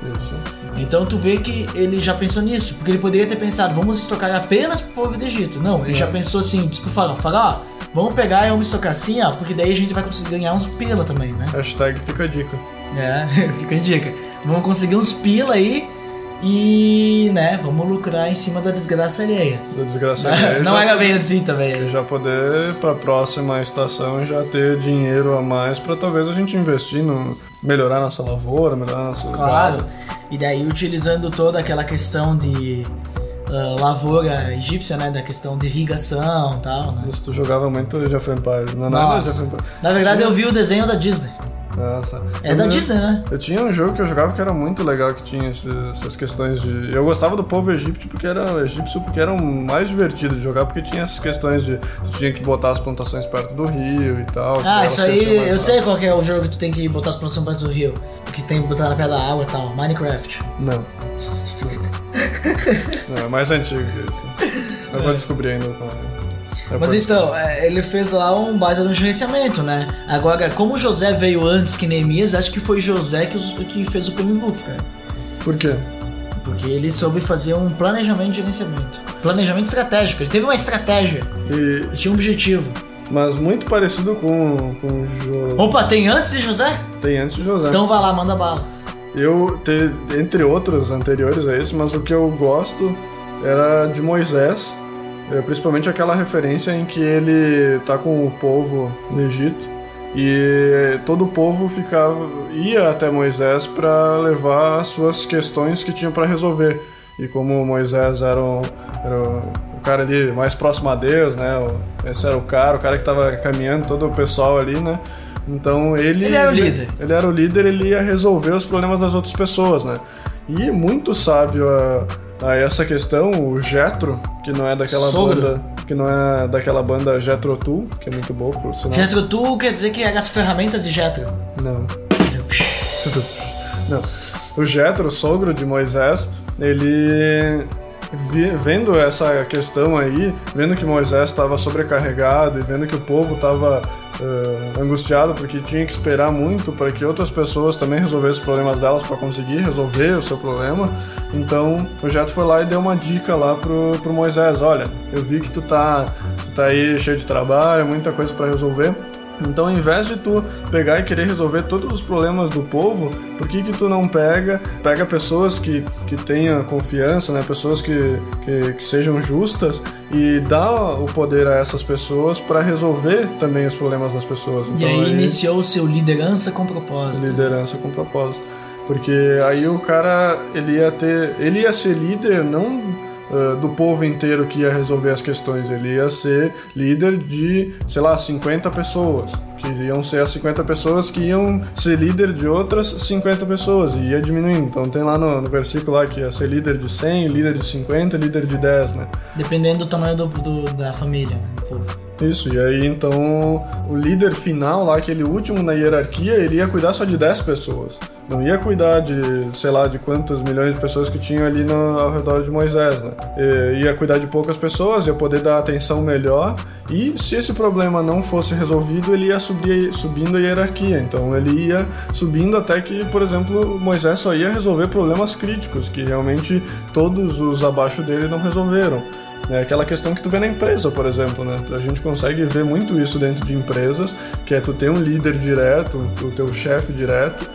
Isso. Então tu vê que ele já pensou nisso, porque ele poderia ter pensado, vamos estocar apenas pro povo do Egito. Não, ele É. já pensou assim, disse pro faraó, faraó, vamos pegar e vamos estocar assim, ó, porque daí a gente vai conseguir ganhar uns pila também, né? Hashtag fica a dica. É, *laughs* fica a dica. Vamos conseguir uns pila aí e, né, vamos lucrar em cima da desgraça alheia. Da desgraça *laughs* alheia, Não era bem assim também. E já poder, pra próxima estação, já ter dinheiro a mais pra talvez a gente investir no melhorar nossa lavoura, melhorar nosso. Claro. E daí utilizando toda aquela questão de ah, lavoura egípcia, né, da questão de irrigação e tal, né? Isso, tu jogava muito Age of Empires. Não, Age of Nossa. Empires. Na verdade eu vi o desenho da Disney. Nossa. É da Disney, né? Eu tinha um jogo que eu jogava que era muito legal, que tinha essas questões de. Eu gostava do povo egípcio porque era egípcio porque era mais divertido de jogar, porque tinha essas questões de. Tu tinha que botar as plantações perto do rio e tal. Ah, isso aí, eu sei qual que é o jogo que tu tem que botar as produções perto do rio. Que tem que botar na pé da água e tal. Minecraft. Não. *laughs* Não, é mais antigo que isso. Eu vou descobrir ainda. qual é. Eu Mas então, é, ele fez lá um baita no gerenciamento, né? Agora, como José veio antes que Neemias, acho que foi José que, os- que fez o playbook, cara. descobrir. Por quê? Porque ele soube fazer um planejamento de gerenciamento. Planejamento estratégico. Ele teve uma estratégia. E, Ele tinha um objetivo. mas muito parecido com, com o jogo. Opa, tem antes de José? Tem antes de José. Então vai lá, manda bala. Eu, te, entre outros anteriores a esse, mas o que eu gosto era de Moisés, principalmente aquela referência em que ele tá com o povo no Egito e todo o povo ficava ia até Moisés para levar as suas questões que tinham para resolver. E como Moisés era, o, era o cara ali mais próximo a Deus, né? Esse era o cara, o cara que estava caminhando todo o pessoal ali, né? Então ele Ele era o líder. ele era o líder, ele ia resolver os problemas das outras pessoas, né? E muito sábio a, a essa questão, o Jetro, que não é daquela Sogro. banda, que não é daquela banda Jetro Tull, que é muito boa por sinal. Jetro Tu quer dizer que era as ferramentas de Jetro. Não. *laughs* Não. O Jetro, o sogro de Moisés, ele vendo essa questão aí, vendo que Moisés estava sobrecarregado e vendo que o povo estava angustiado porque tinha que esperar muito para que outras pessoas também resolvessem os problemas delas para conseguir resolver o seu problema, então o Jetro foi lá e deu uma dica lá pro, pro Moisés, olha, eu vi que tu tá, tu tá aí cheio de trabalho, muita coisa para resolver, então, ao invés de tu pegar e querer resolver todos os problemas do povo, por que que tu não pega, pega pessoas que, que tenham confiança, né, pessoas que, que, que sejam justas e dá o poder a essas pessoas para resolver também os problemas das pessoas. E Então, aí iniciou o seu liderança com propósito. liderança com propósito. Porque aí o cara, ele ia ter, ele ia ser líder não ah, do povo inteiro que ia resolver as questões, ele ia ser líder de, sei lá, 50 pessoas, que iam ser as 50 pessoas que iam ser líder de outras 50 pessoas, e ia diminuindo. Então tem lá no, no versículo lá que ia ser líder de 100, líder de 50, líder de 10, né? Dependendo do tamanho do, do- da família, né, do povo. Isso, e aí então o líder final lá, aquele último na hierarquia, ele ia cuidar só de 10 pessoas. Não ia cuidar de, sei lá, de quantas milhões de pessoas que tinham ali no, ao redor de Moisés, né? E, ia cuidar de poucas pessoas, ia poder dar atenção melhor. E se esse problema não fosse resolvido, ele ia subir, subindo a hierarquia. Então ele ia subindo até que, por exemplo, Moisés só ia resolver problemas críticos, que realmente todos os abaixo dele não resolveram. É aquela questão que tu vê na empresa, por exemplo, né? A gente consegue ver muito isso dentro de empresas, que é tu ter um líder direto, o teu chefe direto,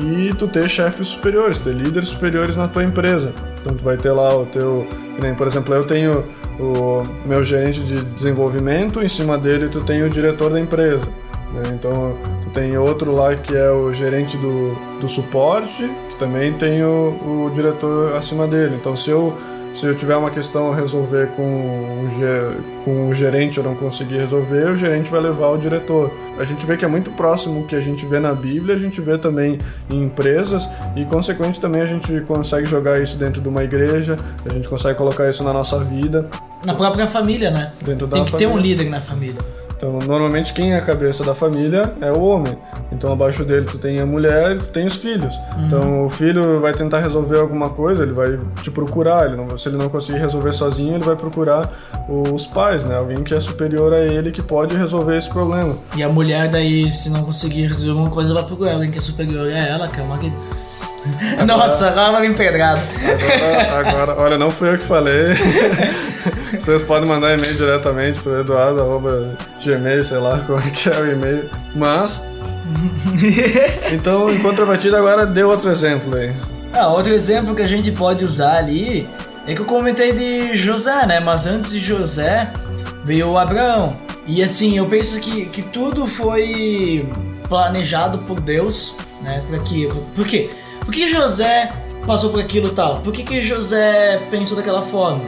e tu ter chefes superiores, ter líderes superiores na tua empresa. Então tu vai ter lá o teu, nem, por exemplo, eu tenho o meu gerente de desenvolvimento, em cima dele tu tem o diretor da empresa. né? Então tu tem outro lá que é o gerente do, do suporte, que também tem o, o diretor acima dele. Então se eu se eu tiver uma questão a resolver com o, com o gerente eu não conseguir resolver, o gerente vai levar o diretor. A gente vê que é muito próximo o que a gente vê na Bíblia, a gente vê também em empresas e, consequente, também a gente consegue jogar isso dentro de uma igreja, a gente consegue colocar isso na nossa vida. Na própria família, né? Dentro da Tem que ter um família. líder na família. Então, normalmente quem é a cabeça da família é o homem. Então, abaixo dele tu tem a mulher e tu tem os filhos. Então, o filho vai tentar resolver alguma coisa, ele vai te procurar. Ele não, se ele não conseguir resolver sozinho, ele vai procurar os pais, né? Alguém que é superior a ele que pode resolver esse problema. E a mulher daí, se não conseguir resolver alguma coisa, vai procurar alguém que é superior a ela, que é uma que... *laughs* Nossa, agora vai vir pedrado. Agora, agora, olha, não fui eu que falei. *laughs* Vocês podem mandar e-mail diretamente pro Eduardo, arroba gmail, sei lá como é que é o e-mail. Mas. *laughs* Então, em contrapartida, agora dê outro exemplo aí. Ah, outro exemplo que a gente pode usar ali é que eu comentei de José, né? Mas antes de José veio o Abraão. E assim, eu penso que, que tudo foi planejado por Deus, né? Pra que, por quê? Por que José passou por aquilo tal? Por que, que José pensou daquela forma?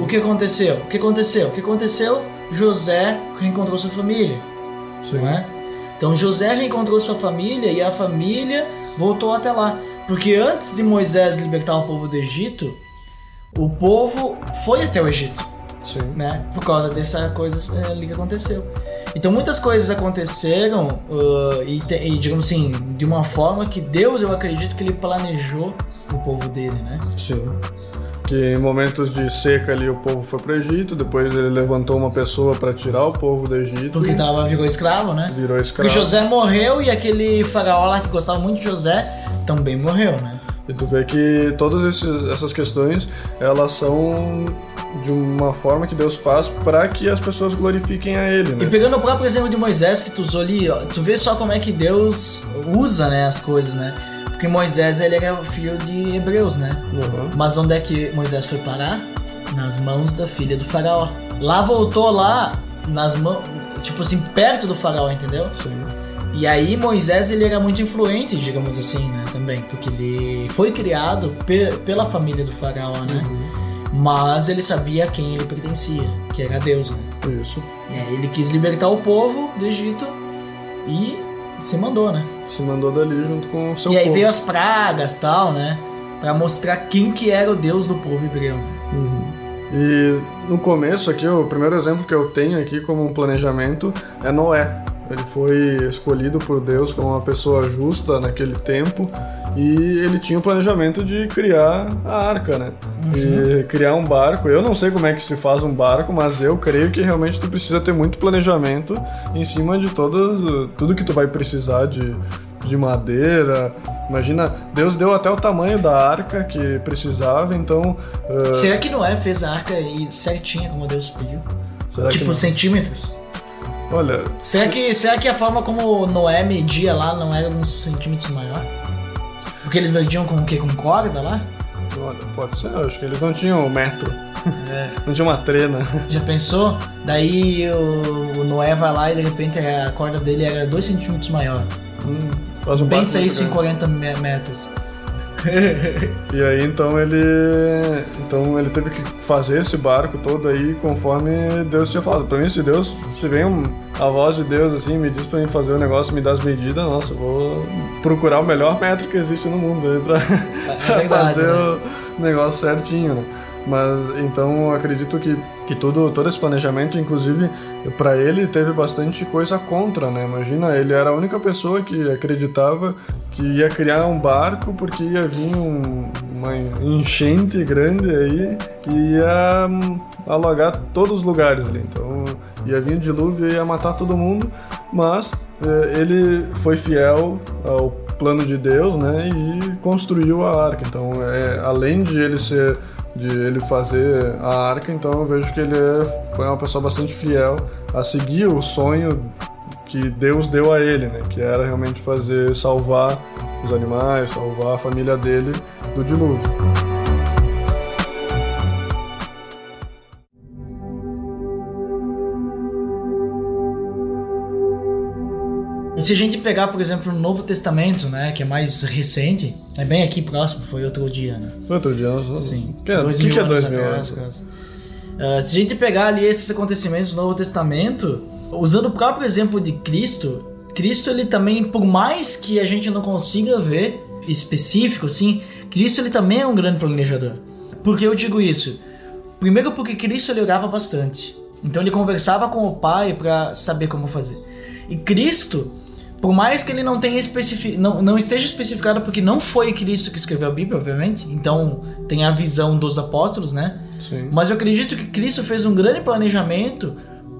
O que aconteceu? O que aconteceu? O que aconteceu? José reencontrou sua família Sim. não é? Então José reencontrou sua família e a família voltou até lá. Porque antes de Moisés libertar o povo do Egito, o povo foi até o Egito, Sim. né? Por causa dessa coisa eh, ali que aconteceu. Então muitas coisas aconteceram ah, e, te- e, digamos assim, de uma forma que Deus, eu acredito que ele planejou o povo dele, né? Sim. Que em momentos de seca ali o povo foi pro Egito, depois ele levantou uma pessoa para tirar o povo do Egito. Porque tava, virou escravo, né? Virou Porque escravo. José morreu e aquele faraó lá que gostava muito de José também morreu, né? E tu vê que todas esses- essas questões, elas são de uma forma que Deus faz para que as pessoas glorifiquem a Ele, E né? pegando o próprio exemplo de Moisés que tu usou ali, ó, tu vê só como é que Deus usa, né, as coisas, né? Porque Moisés, ele era filho de hebreus, né? Uhum. Mas onde é que Moisés foi parar? Nas mãos da filha do faraó. Lá voltou lá, nas mãos, tipo assim, perto do faraó, entendeu? Sim. E aí Moisés, ele era muito influente, digamos assim, né, também. Porque ele foi criado pe- pela família do faraó, né? Mas ele sabia a quem ele pertencia, que era Deus, né? Isso. Aí ele quis libertar o povo do Egito e se mandou, né? Se mandou dali junto com o seu e aí povo. veio as pragas tal, né? Pra mostrar quem que era o Deus do povo hebreu. né? Uhum. E no começo aqui, o primeiro exemplo que eu tenho aqui como um planejamento é Noé. Ele foi escolhido por Deus como uma pessoa justa naquele tempo e ele tinha o planejamento de criar a arca, né? E criar um barco. Eu não sei como é que se faz um barco, mas eu creio que realmente tu precisa ter muito planejamento em cima de todas, tudo que tu vai precisar de, de madeira. Imagina, Deus deu até o tamanho da arca que precisava, então. ah, Será que Noé fez a arca aí certinha como Deus pediu? será tipo centímetros? Olha, Será que, será que a forma como Noé media lá não era uns centímetros maior? Porque eles mediam com o quê? Com corda lá? olha, pode ser, acho que eles não tinham um metro, É. *laughs* não tinha uma trena. Já pensou? Daí o, o Noé vai lá e de repente a corda dele era 2 centímetros maior. Hum, um Pensa isso em grande. 40 me- metros. *laughs* E aí então ele. Então ele teve que fazer esse barco todo aí conforme Deus tinha falado. Pra mim, se Deus, se vem um- a voz de Deus assim, me diz pra mim fazer o negócio, me dá as medidas, nossa, eu vou procurar o melhor metro que existe no mundo aí pra, *laughs* pra verdade, fazer né? o negócio certinho, né? Mas então eu acredito que, que tudo, todo esse planejamento, inclusive pra ele, teve bastante coisa contra, né? Imagina, ele era a única pessoa que acreditava que ia criar um barco porque ia vir um- uma enchente grande aí e ia hum, alagar todos os lugares ali. Então ia vir um dilúvio e ia matar todo mundo, mas eh, ele foi fiel ao plano de Deus, né? E construiu a arca. Então, é, além de ele ser de ele fazer a arca, então eu vejo que ele é- foi uma pessoa bastante fiel a seguir o sonho que Deus deu a ele, né? Que era realmente fazer salvar os animais, salvar a família dele do dilúvio. E se a gente pegar, por exemplo, o Novo Testamento, né, que é mais recente, é bem aqui próximo, foi outro dia, né? Foi outro dia, nós... Sim. Que é, dois que mil que é anos dois mil atrás, anos? Ah, se a gente pegar ali esses acontecimentos do Novo Testamento, usando o próprio exemplo de Cristo, Cristo ele também, por mais que a gente não consiga ver específico, assim, Cristo ele também é um grande planejador. Por que eu digo isso? Primeiro porque Cristo ele orava bastante. Então ele conversava com o Pai para saber como fazer. E Cristo, por mais que ele não tenha especifi não, não esteja especificado porque não foi Cristo que escreveu a Bíblia, obviamente. Então tem a visão dos apóstolos, né? Sim. Mas eu acredito que Cristo fez um grande planejamento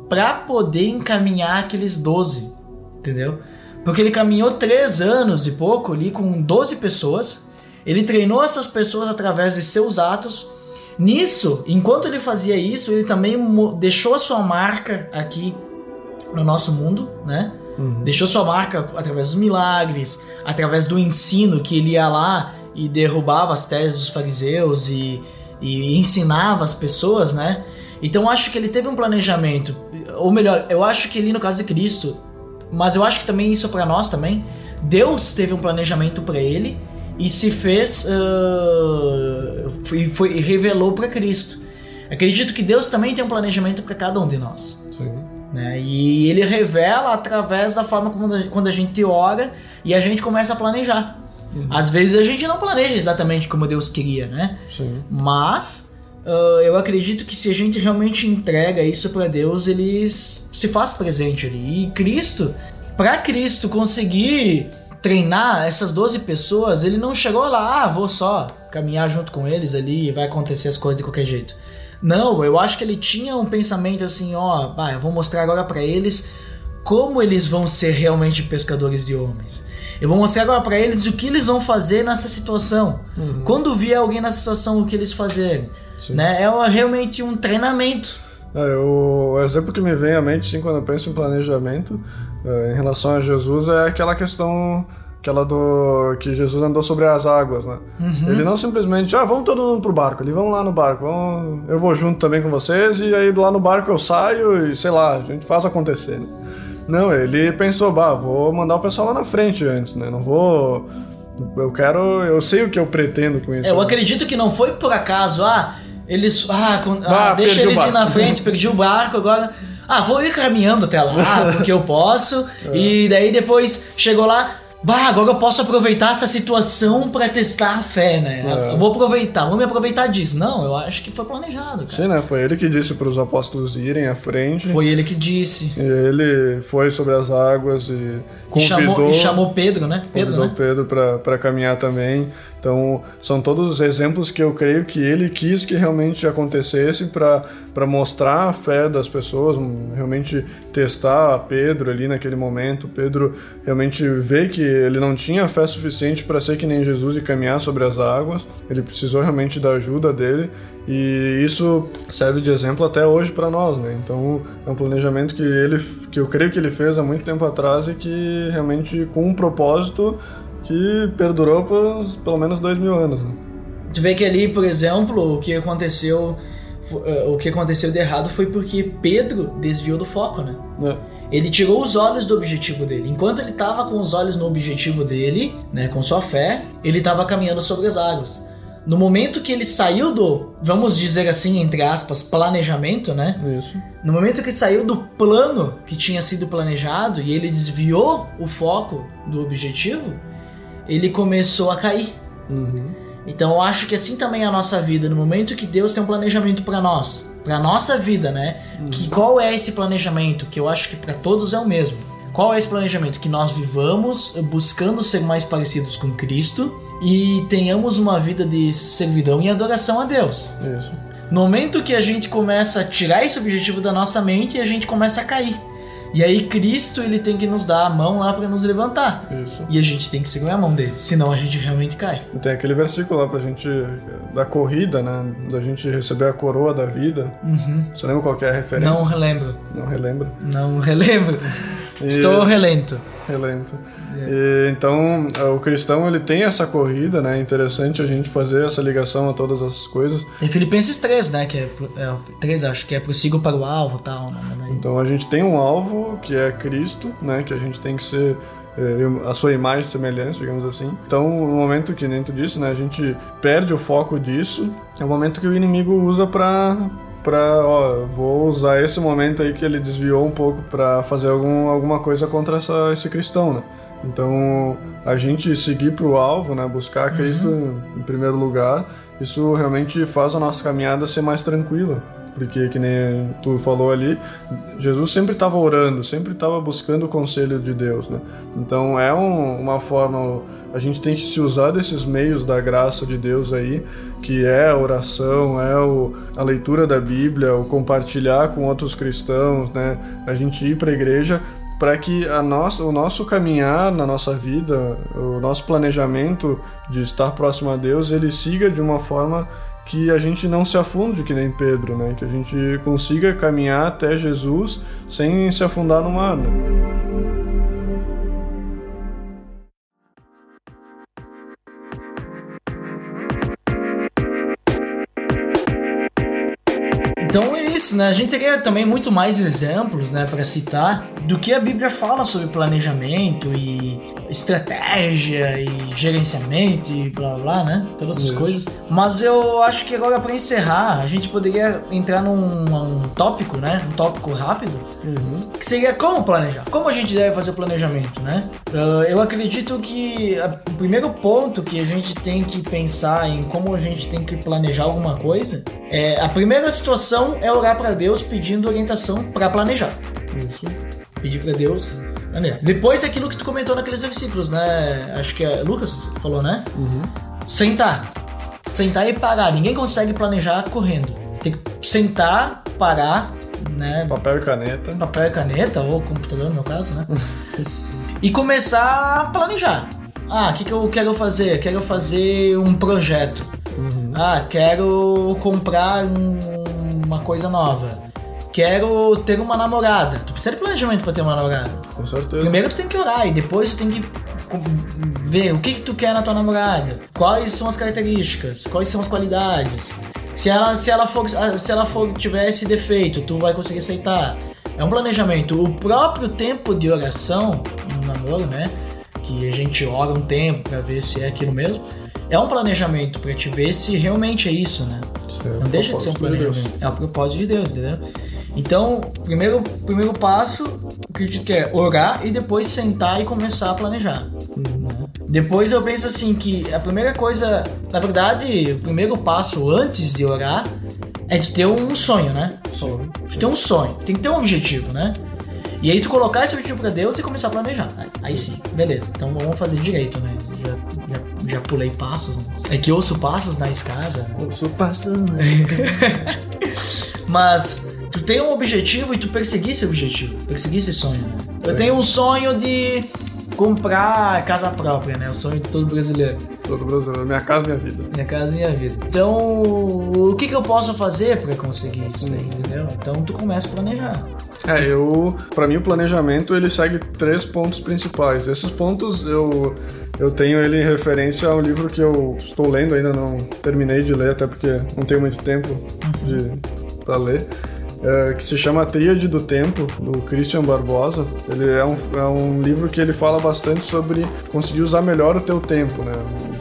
para poder encaminhar aqueles 12, entendeu? Porque ele caminhou três anos e pouco ali com 12 pessoas. Ele treinou essas pessoas através de seus atos. Nisso, enquanto ele fazia isso, ele também deixou a sua marca aqui no nosso mundo, né? Uhum. Deixou sua marca através dos milagres, através do ensino que ele ia lá e derrubava as teses dos fariseus e, e ensinava as pessoas, né? Então eu acho que ele teve um planejamento, ou melhor, eu acho que ali no caso de Cristo, mas eu acho que também isso para nós também, Deus teve um planejamento para ele e se fez ah, e foi revelou para Cristo. Acredito que Deus também tem um planejamento para cada um de nós Sim. né? E ele revela através da forma como quando a gente ora e a gente começa a planejar. Às vezes a gente não planeja exatamente como Deus queria, né? Sim. Mas ah, eu acredito que se a gente realmente entrega isso para Deus, ele se faz presente ali. E Cristo, para Cristo conseguir treinar essas 12 pessoas, ele não chegou lá, ah, vou só caminhar junto com eles ali e vai acontecer as coisas de qualquer jeito. Não, eu acho que ele tinha um pensamento assim, ó, ah, eu vou mostrar agora para eles como eles vão ser realmente pescadores de homens. Eu vou mostrar agora para eles o que eles vão fazer nessa situação. Quando vier alguém nessa situação, o que eles fazerem. Sim. Né? É uma- realmente um treinamento. É, o, o exemplo que me vem à mente, sim, quando eu penso em planejamento é, em relação a Jesus é aquela questão aquela do que Jesus andou sobre as águas, né? Ele não simplesmente, ah, vamos todo mundo pro barco, ali, vamos lá no barco, vamos, eu vou junto também com vocês e aí lá no barco eu saio e sei lá, a gente faz acontecer. né? Não, ele pensou, bah, vou mandar o pessoal lá na frente antes, né? Não vou eu quero, eu sei o que eu pretendo com isso. É, eu né? acredito que não foi por acaso, ah, eles. Ah, con- ah, Ah, deixa eles ir na frente, perdi o barco, agora. Ah, vou ir caminhando até lá, *laughs* porque eu posso. É. E daí depois chegou lá, Bah, agora eu posso aproveitar essa situação pra testar a fé, né? É. Eu vou aproveitar, vou me aproveitar disso. Não, eu acho que foi planejado, cara. Sim, né? Foi ele que disse para os apóstolos irem à frente. Foi ele que disse. E ele foi sobre as águas e E convidou, chamou, e chamou Pedro, né? Pedro, convidou né? Pedro para para caminhar também. Então, são todos exemplos que eu creio que ele quis que realmente acontecesse para mostrar a fé das pessoas, realmente testar Pedro ali naquele momento. Pedro realmente vê que ele não tinha fé suficiente para ser que nem Jesus e caminhar sobre as águas. Ele precisou realmente da ajuda dele. E isso serve de exemplo até hoje para nós, né? Então é um planejamento que ele, que eu creio que ele fez há muito tempo atrás e que realmente com um propósito que perdurou por pelo menos dois mil anos. Né? Tu vê que ali, por exemplo, o que aconteceu. eh, O que aconteceu de errado foi porque Pedro desviou do foco, né? É. Ele tirou os olhos do objetivo dele. Enquanto ele estava com os olhos no objetivo dele, né, com sua fé, ele estava caminhando sobre as águas. No momento que ele saiu do, vamos dizer assim, entre aspas, planejamento, né? Isso. No momento que saiu do plano que tinha sido planejado e ele desviou o foco do objetivo, ele começou a cair. Uhum. Então eu acho que assim também é a nossa vida, no momento que Deus tem um planejamento para nós, para nossa vida, né? Que qual é esse planejamento? Que eu acho que para todos é o mesmo. Qual é esse planejamento? Que nós vivamos buscando ser mais parecidos com Cristo e tenhamos uma vida de servidão e adoração a Deus. Isso. No momento que a gente começa a tirar esse objetivo da nossa mente, a gente começa a cair. E aí Cristo ele tem que nos dar a mão lá para nos levantar. Isso. E a gente tem que segurar a mão dele, senão a gente realmente cai. Tem aquele versículo lá pra gente da corrida, né? Da gente receber a coroa da vida. Uhum. Você lembra qual é a referência? Não relembro. Não relembra? Não relembro. *laughs* E- Estou relento. *laughs* Relento. E, então, o cristão ele tem essa corrida, né? É interessante a gente fazer essa ligação a todas as coisas. Tem Filipenses 3, né? Que é, é o 3, acho que é prossigo para o alvo tal. né, Então a gente tem um alvo que é Cristo, né? Que a gente tem que ser eh, a sua imagem e semelhança, digamos assim. Então, no momento que nem tu disse, né? A gente perde o foco disso. É o momento que o inimigo usa pra pra, ó, vou usar esse momento aí que ele desviou um pouco pra fazer algum, alguma coisa contra essa, esse cristão, né? Então, a gente seguir pro alvo, né? Buscar Cristo em primeiro lugar, isso realmente faz a nossa caminhada ser mais tranquila. Porque, que nem tu falou ali, Jesus sempre estava orando, sempre estava buscando o conselho de Deus, né? Então é um- uma forma, a gente tem que se usar desses meios da graça de Deus aí, que é a oração, é o, a leitura da Bíblia, o compartilhar com outros cristãos, né? A gente ir para a igreja para que a nossa, o nosso caminhar na nossa vida, o nosso planejamento de estar próximo a Deus, ele siga de uma forma que a gente não se afunde que nem Pedro, né? Que a gente consiga caminhar até Jesus sem se afundar no mar, né? Isso, né? A gente teria também muito mais exemplos, né, para citar do que a Bíblia fala sobre planejamento e estratégia e gerenciamento e blá blá, blá né? Todas essas coisas. Mas eu acho que agora para encerrar, a gente poderia entrar num, num tópico, né? Um tópico rápido, que seria como planejar. Como a gente deve fazer o planejamento, né? Ah, eu acredito que o primeiro ponto que a gente tem que pensar em como a gente tem que planejar alguma coisa é a primeira situação é orar para Deus pedindo orientação para planejar. Isso. Pedir para Deus. planejar. Depois aquilo que tu comentou naqueles versículos, né? Acho que é Lucas falou, né? Sentar. Sentar e parar. Ninguém consegue planejar correndo. Tem que sentar, parar, né? Papel e caneta. papel e caneta, ou computador no meu caso, né? *laughs* e começar a planejar. Ah, o que, que eu quero fazer? Quero fazer um projeto. Ah, quero comprar um- uma coisa nova. Quero ter uma namorada. Tu precisa de planejamento pra ter uma namorada. Com certeza. Primeiro tu tem que orar e depois tu tem que ver o que, que tu quer na tua namorada, quais são as características, quais são as qualidades. Se ela, se ela for, se ela for tiver esse defeito, tu vai conseguir aceitar. É um planejamento. O próprio tempo de oração no namoro, né? Que a gente ora um tempo pra ver se é aquilo mesmo. É um planejamento pra te ver se realmente é isso, né? Certo. Não deixa de ser um Propósito de planejamento. É o propósito de Deus, entendeu? Então, primeiro, primeiro passo, acredito que é orar e depois sentar e começar a planejar. Depois eu penso assim que a primeira coisa, na verdade, o primeiro passo antes de orar é de ter um sonho, né? Sim. Tu ter um sonho, tem que ter um objetivo, né? E aí tu colocar esse objetivo pra Deus e começar a planejar. Aí, aí sim, beleza. Então vamos fazer direito, né? Já, já, já pulei passos, né? É que ouço passos na escada. Eu sou passando, né? Mas tu tem um objetivo e tu perseguir esse objetivo, perseguir esse sonho, né? Eu tenho um sonho de comprar casa própria, né? O sonho de todo brasileiro. Todo brasileiro. Minha casa, minha vida. Minha casa, minha vida. Então, o que, que eu posso fazer pra conseguir isso daí, entendeu? Então tu começa a planejar. É, eu, para mim o planejamento ele segue três pontos principais. Esses pontos eu eu tenho ele em referência ao livro que eu estou lendo, ainda não terminei de ler, até porque não tenho muito tempo de para ler. É, que se chama Tríade do Tempo, do Christian Barbosa. Ele é um, é um livro que ele fala bastante sobre conseguir usar melhor o teu tempo, né?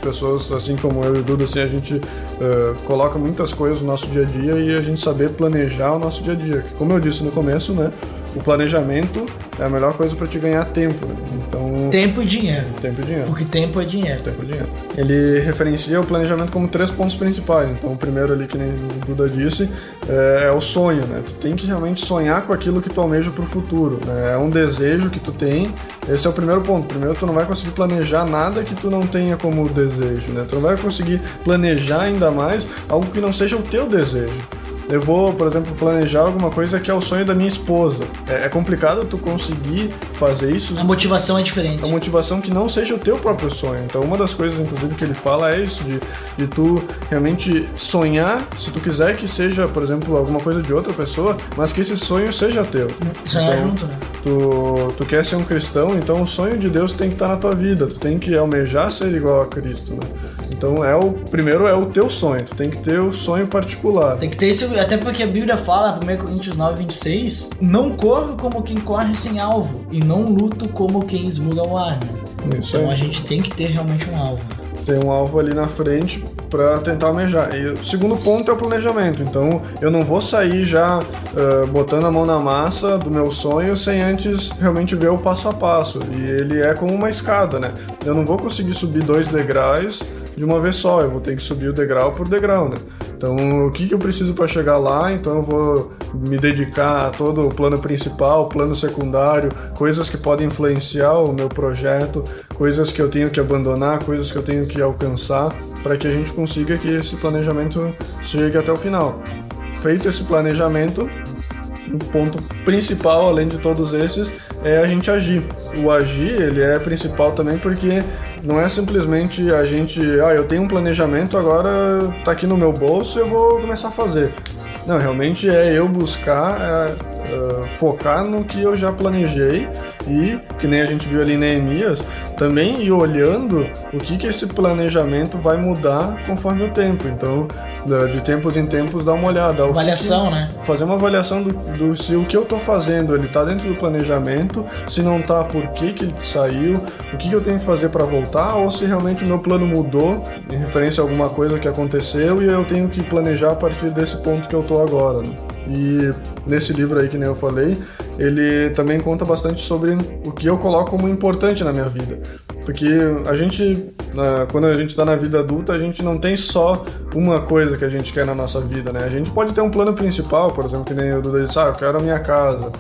Pessoas assim como eu e o Duda, assim, a gente é, coloca muitas coisas no nosso dia a dia e a gente saber planejar o nosso dia a dia. Que, como eu disse no começo, né? O planejamento é a melhor coisa para te ganhar tempo, né? Então, Tempo e dinheiro. tempo e dinheiro. Porque tempo é dinheiro. Tempo e dinheiro. Ele referencia o planejamento como três pontos principais. Então, o primeiro ali, que nem o Duda disse, é, é o sonho, né? Tu tem que realmente sonhar com aquilo que tu almeja pro futuro. né? É um desejo que tu tem. Esse é o primeiro ponto. Primeiro, tu não vai conseguir planejar nada que tu não tenha como desejo, né? Tu não vai conseguir planejar ainda mais algo que não seja o teu desejo. Eu vou, por exemplo, planejar alguma coisa que é o sonho da minha esposa. É, é complicado tu conseguir fazer isso A motivação é diferente. a motivação que não seja o teu próprio sonho. Então, uma das coisas, inclusive, que ele fala é isso, de, de tu realmente sonhar, se tu quiser que seja, por exemplo, alguma coisa de outra pessoa, mas que esse sonho seja teu. Sonhar Então, junto, né? Tu, tu quer ser um cristão, então o sonho de Deus tem que estar na tua vida. Tu tem que almejar ser igual a Cristo, né? Então, é o primeiro é o teu sonho. Tu tem que ter o sonho particular. Tem que ter isso, até porque a Bíblia fala, 1 Coríntios 9, 26, não corro como quem corre sem alvo, e não luto como quem esmuga o ar? Isso Então aí. a gente tem que ter realmente um alvo. tem um alvo ali na frente para tentar almejar. E o segundo ponto é o planejamento. Então eu não vou sair já ah, botando a mão na massa do meu sonho sem antes realmente ver o passo a passo. E ele é como uma escada, né? Eu não vou conseguir subir dois degraus de uma vez só, eu vou ter que subir o degrau por degrau, né? Então, o que, que eu preciso para chegar lá? Então, eu vou me dedicar a todo o plano principal, plano secundário, coisas que podem influenciar o meu projeto, coisas que eu tenho que abandonar, coisas que eu tenho que alcançar, para que a gente consiga que esse planejamento chegue até o final. Feito esse planejamento, o ponto principal, além de todos esses, é a gente agir. O agir, ele é principal também porque não é simplesmente a gente, ah, eu tenho um planejamento, agora tá aqui no meu bolso, eu vou começar a fazer. Não, realmente é eu buscar é, é, focar no que eu já planejei e, que nem a gente viu ali em Neemias, também ir olhando o que, que esse planejamento vai mudar conforme o tempo. Então, de tempos em tempos, dar uma olhada. o que que- Avaliação, né? fazer uma avaliação do, do se o que eu tô fazendo ele tá dentro do planejamento, se não tá, por que que ele saiu, o que que eu tenho que fazer para voltar, ou se realmente o meu plano mudou em referência a alguma coisa que aconteceu e eu tenho que planejar a partir desse ponto que eu tô agora. né? E nesse livro aí que nem eu falei, ele também conta bastante sobre o que eu coloco como importante na minha vida. Porque a gente, quando a gente está na vida adulta, a gente não tem só uma coisa que a gente quer na nossa vida, né? A gente pode ter um plano principal, por exemplo, que nem o Duda disse, ah, eu quero a minha casa.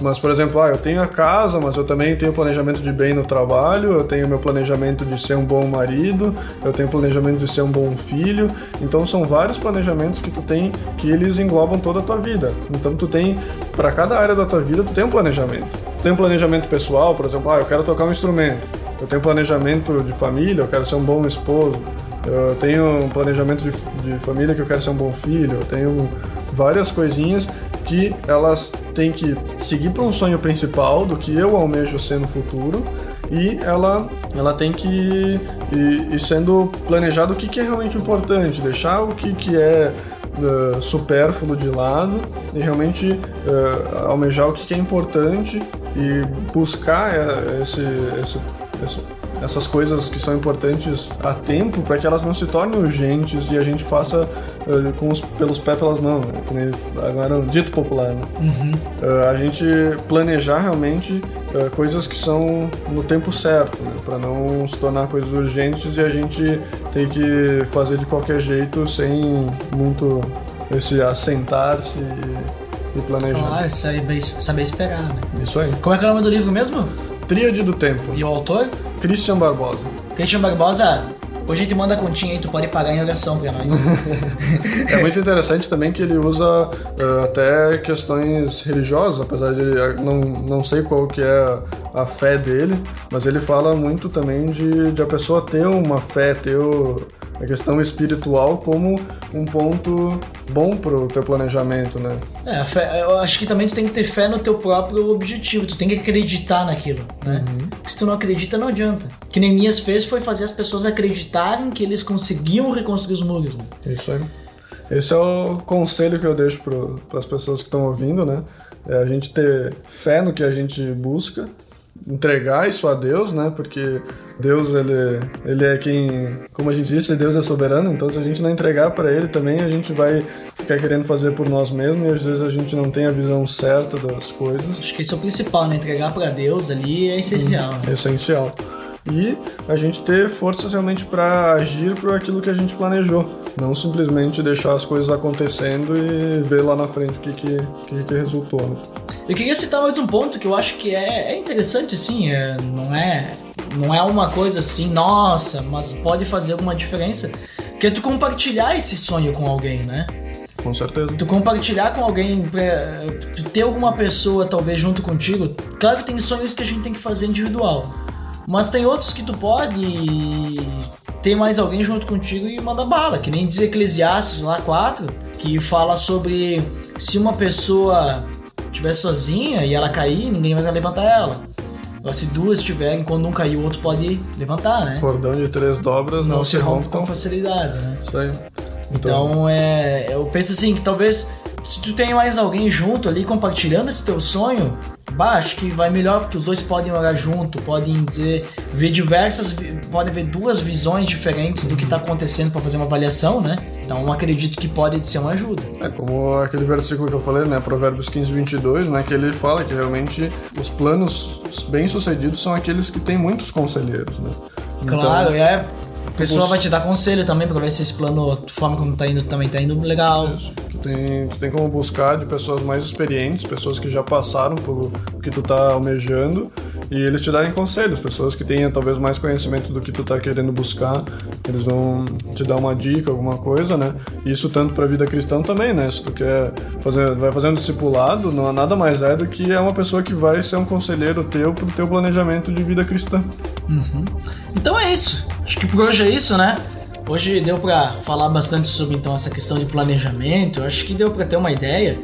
Mas, por exemplo, ah, eu tenho a casa, mas eu também tenho planejamento de bem no trabalho, eu tenho meu planejamento de ser um bom marido, eu tenho planejamento de ser um bom filho. Então, são vários planejamentos que tu tem que eles englobam toda a tua vida. Então, tu tem, para cada área da tua vida, tu tem um planejamento. Tu tem um planejamento pessoal, por exemplo, ah, eu quero tocar um instrumento. Eu tenho planejamento de família, eu quero ser um bom esposo. Eu tenho um planejamento de, de família que eu quero ser um bom filho. Eu tenho várias coisinhas que elas têm que seguir para um sonho principal do que eu almejo ser no futuro e ela, ela tem que ir, sendo planejado o que, que é realmente importante, deixar o que, que é eh, supérfluo de lado e realmente eh, almejar o que, que é importante e buscar eh, esse, esse, esse essas coisas que são importantes a tempo para que elas não se tornem urgentes e a gente faça uh, com os, pelos pés pelas mãos, né? nem agora é um dito popular. Né? Uh, a gente planejar realmente uh, coisas que são no tempo certo, né? para não se tornar coisas urgentes e a gente ter que fazer de qualquer jeito sem muito esse assentar-se e, e planejar. Claro, saber, saber esperar, né? Isso aí. Como é que é o nome do livro mesmo? Tríade do Tempo. E o autor? Christian Barbosa. Christian Barbosa, hoje a gente manda a continha aí, tu pode pagar em oração pra nós. *laughs* É muito interessante também que ele usa uh, até questões religiosas, apesar de ele, não, não sei qual que é a, a fé dele, mas ele fala muito também de, de a pessoa ter uma fé, ter o, a questão espiritual como um ponto bom pro teu planejamento, né? É, a fé- eu acho que também tu tem que ter fé no teu próprio objetivo, tu tem que acreditar naquilo, né? Porque se tu não acredita, não adianta. O Que Neemias fez foi fazer as pessoas acreditarem que eles conseguiam reconstruir os muros, né? Isso aí. Esse é o conselho que eu deixo para as pessoas que estão ouvindo, né? É a gente ter fé no que a gente busca, entregar isso a Deus, né? Porque Deus, ele, ele é quem, como a gente disse, Deus é soberano, então se a gente não entregar para Ele também, a gente vai ficar querendo fazer por nós mesmos e às vezes a gente não tem a visão certa das coisas. Acho que esse é o principal, né? Entregar pra Deus ali é essencial. né? É essencial. E a gente ter forças realmente para agir por aquilo que a gente planejou. Não simplesmente deixar as coisas acontecendo e ver lá na frente o que, que, que, que resultou. Né? Eu queria citar mais um ponto que eu acho que é, é interessante, assim, é, não é não é uma coisa assim, nossa, mas pode fazer alguma diferença, que é tu compartilhar esse sonho com alguém, né? Com certeza. Tu compartilhar com alguém, ter alguma pessoa talvez junto contigo. Claro que tem sonhos que a gente tem que fazer individual, mas tem outros que tu pode ter mais alguém junto contigo e mandar bala, que nem diz Eclesiastes lá 4, que fala sobre se uma pessoa estiver sozinha e ela cair, ninguém vai levantar ela. Agora, se duas estiverem, quando um cair, o outro pode levantar, né? Cordão de três dobras não, Não se rompe tão com facilidade, né? Isso aí. Então, é, eu penso assim que talvez se tu tem mais alguém junto ali compartilhando esse teu sonho, bah, acho que vai melhor porque os dois podem orar junto, podem dizer, ver diversas, podem ver duas visões diferentes do que tá acontecendo para fazer uma avaliação, né? Então, acredito que pode ser uma ajuda. É como aquele versículo que eu falei, né? Provérbios 15, 22, né? Que ele fala que realmente os planos bem-sucedidos são aqueles que têm muitos conselheiros, né? Claro, é. A pessoa vai te dar conselho também pra ver se esse plano, a forma como tá indo, também tá indo legal. Isso. Tu tem, tu tem como buscar de pessoas mais experientes, pessoas que já passaram por o que tu tá almejando, e eles te darem conselhos, pessoas que tenham talvez mais conhecimento do que tu tá querendo buscar, eles vão te dar uma dica, alguma coisa, né? Isso tanto pra vida cristã também, né? Se tu quer fazer, vai fazendo discipulado, não há nada mais é do que é uma pessoa que vai ser um conselheiro teu pro teu planejamento de vida cristã. Então é isso. Acho que por hoje é isso, né? Hoje deu pra falar bastante sobre então essa questão de planejamento. Acho que deu pra ter uma ideia.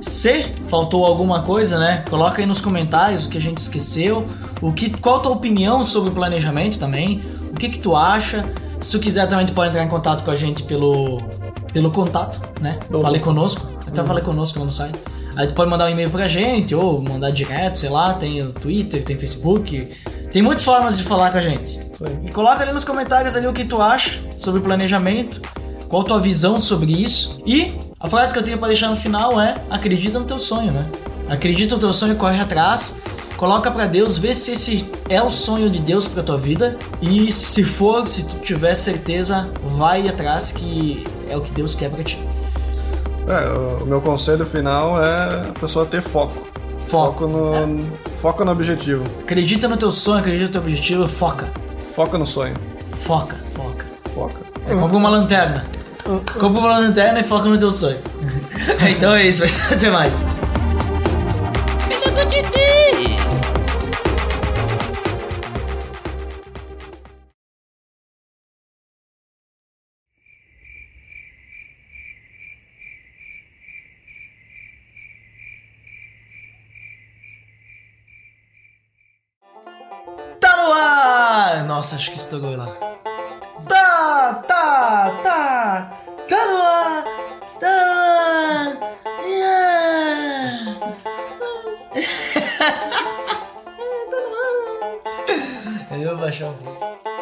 Se faltou alguma coisa, né? Coloca aí nos comentários o que a gente esqueceu, o que, qual a tua opinião sobre o planejamento também, o que que tu acha. Se tu quiser também tu pode entrar em contato com a gente pelo pelo contato, né? Uhum. Fale conosco. Até falei conosco lá no site. Aí tu pode mandar um e-mail pra gente ou mandar direto, sei lá, tem o Twitter, tem Facebook. Tem muitas formas de falar com a gente. E coloca ali nos comentários ali o que tu acha sobre planejamento, qual a tua visão sobre isso. E a frase que eu tenho pra deixar no final é: acredita no teu sonho, né? Acredita no teu sonho, corre atrás, coloca pra Deus, vê se esse é o sonho de Deus pra tua vida e se for, se tu tiver certeza, vai atrás que é o que Deus quer pra ti. É, o meu conselho final é a pessoa ter foco. Foco. no, foca no objetivo. Acredita no teu sonho, acredita no teu objetivo, foca. Foca no sonho. Foca, foca. Foca. É, compra uma lanterna. Compra uma lanterna e foca no teu sonho. *laughs* então é isso, até mais. Nossa, acho que estourou lá. Tá, tá, tá! Tá no ar! Tá no ar! Yeah! *laughs* tá no ar! Eu relaxar um pouco.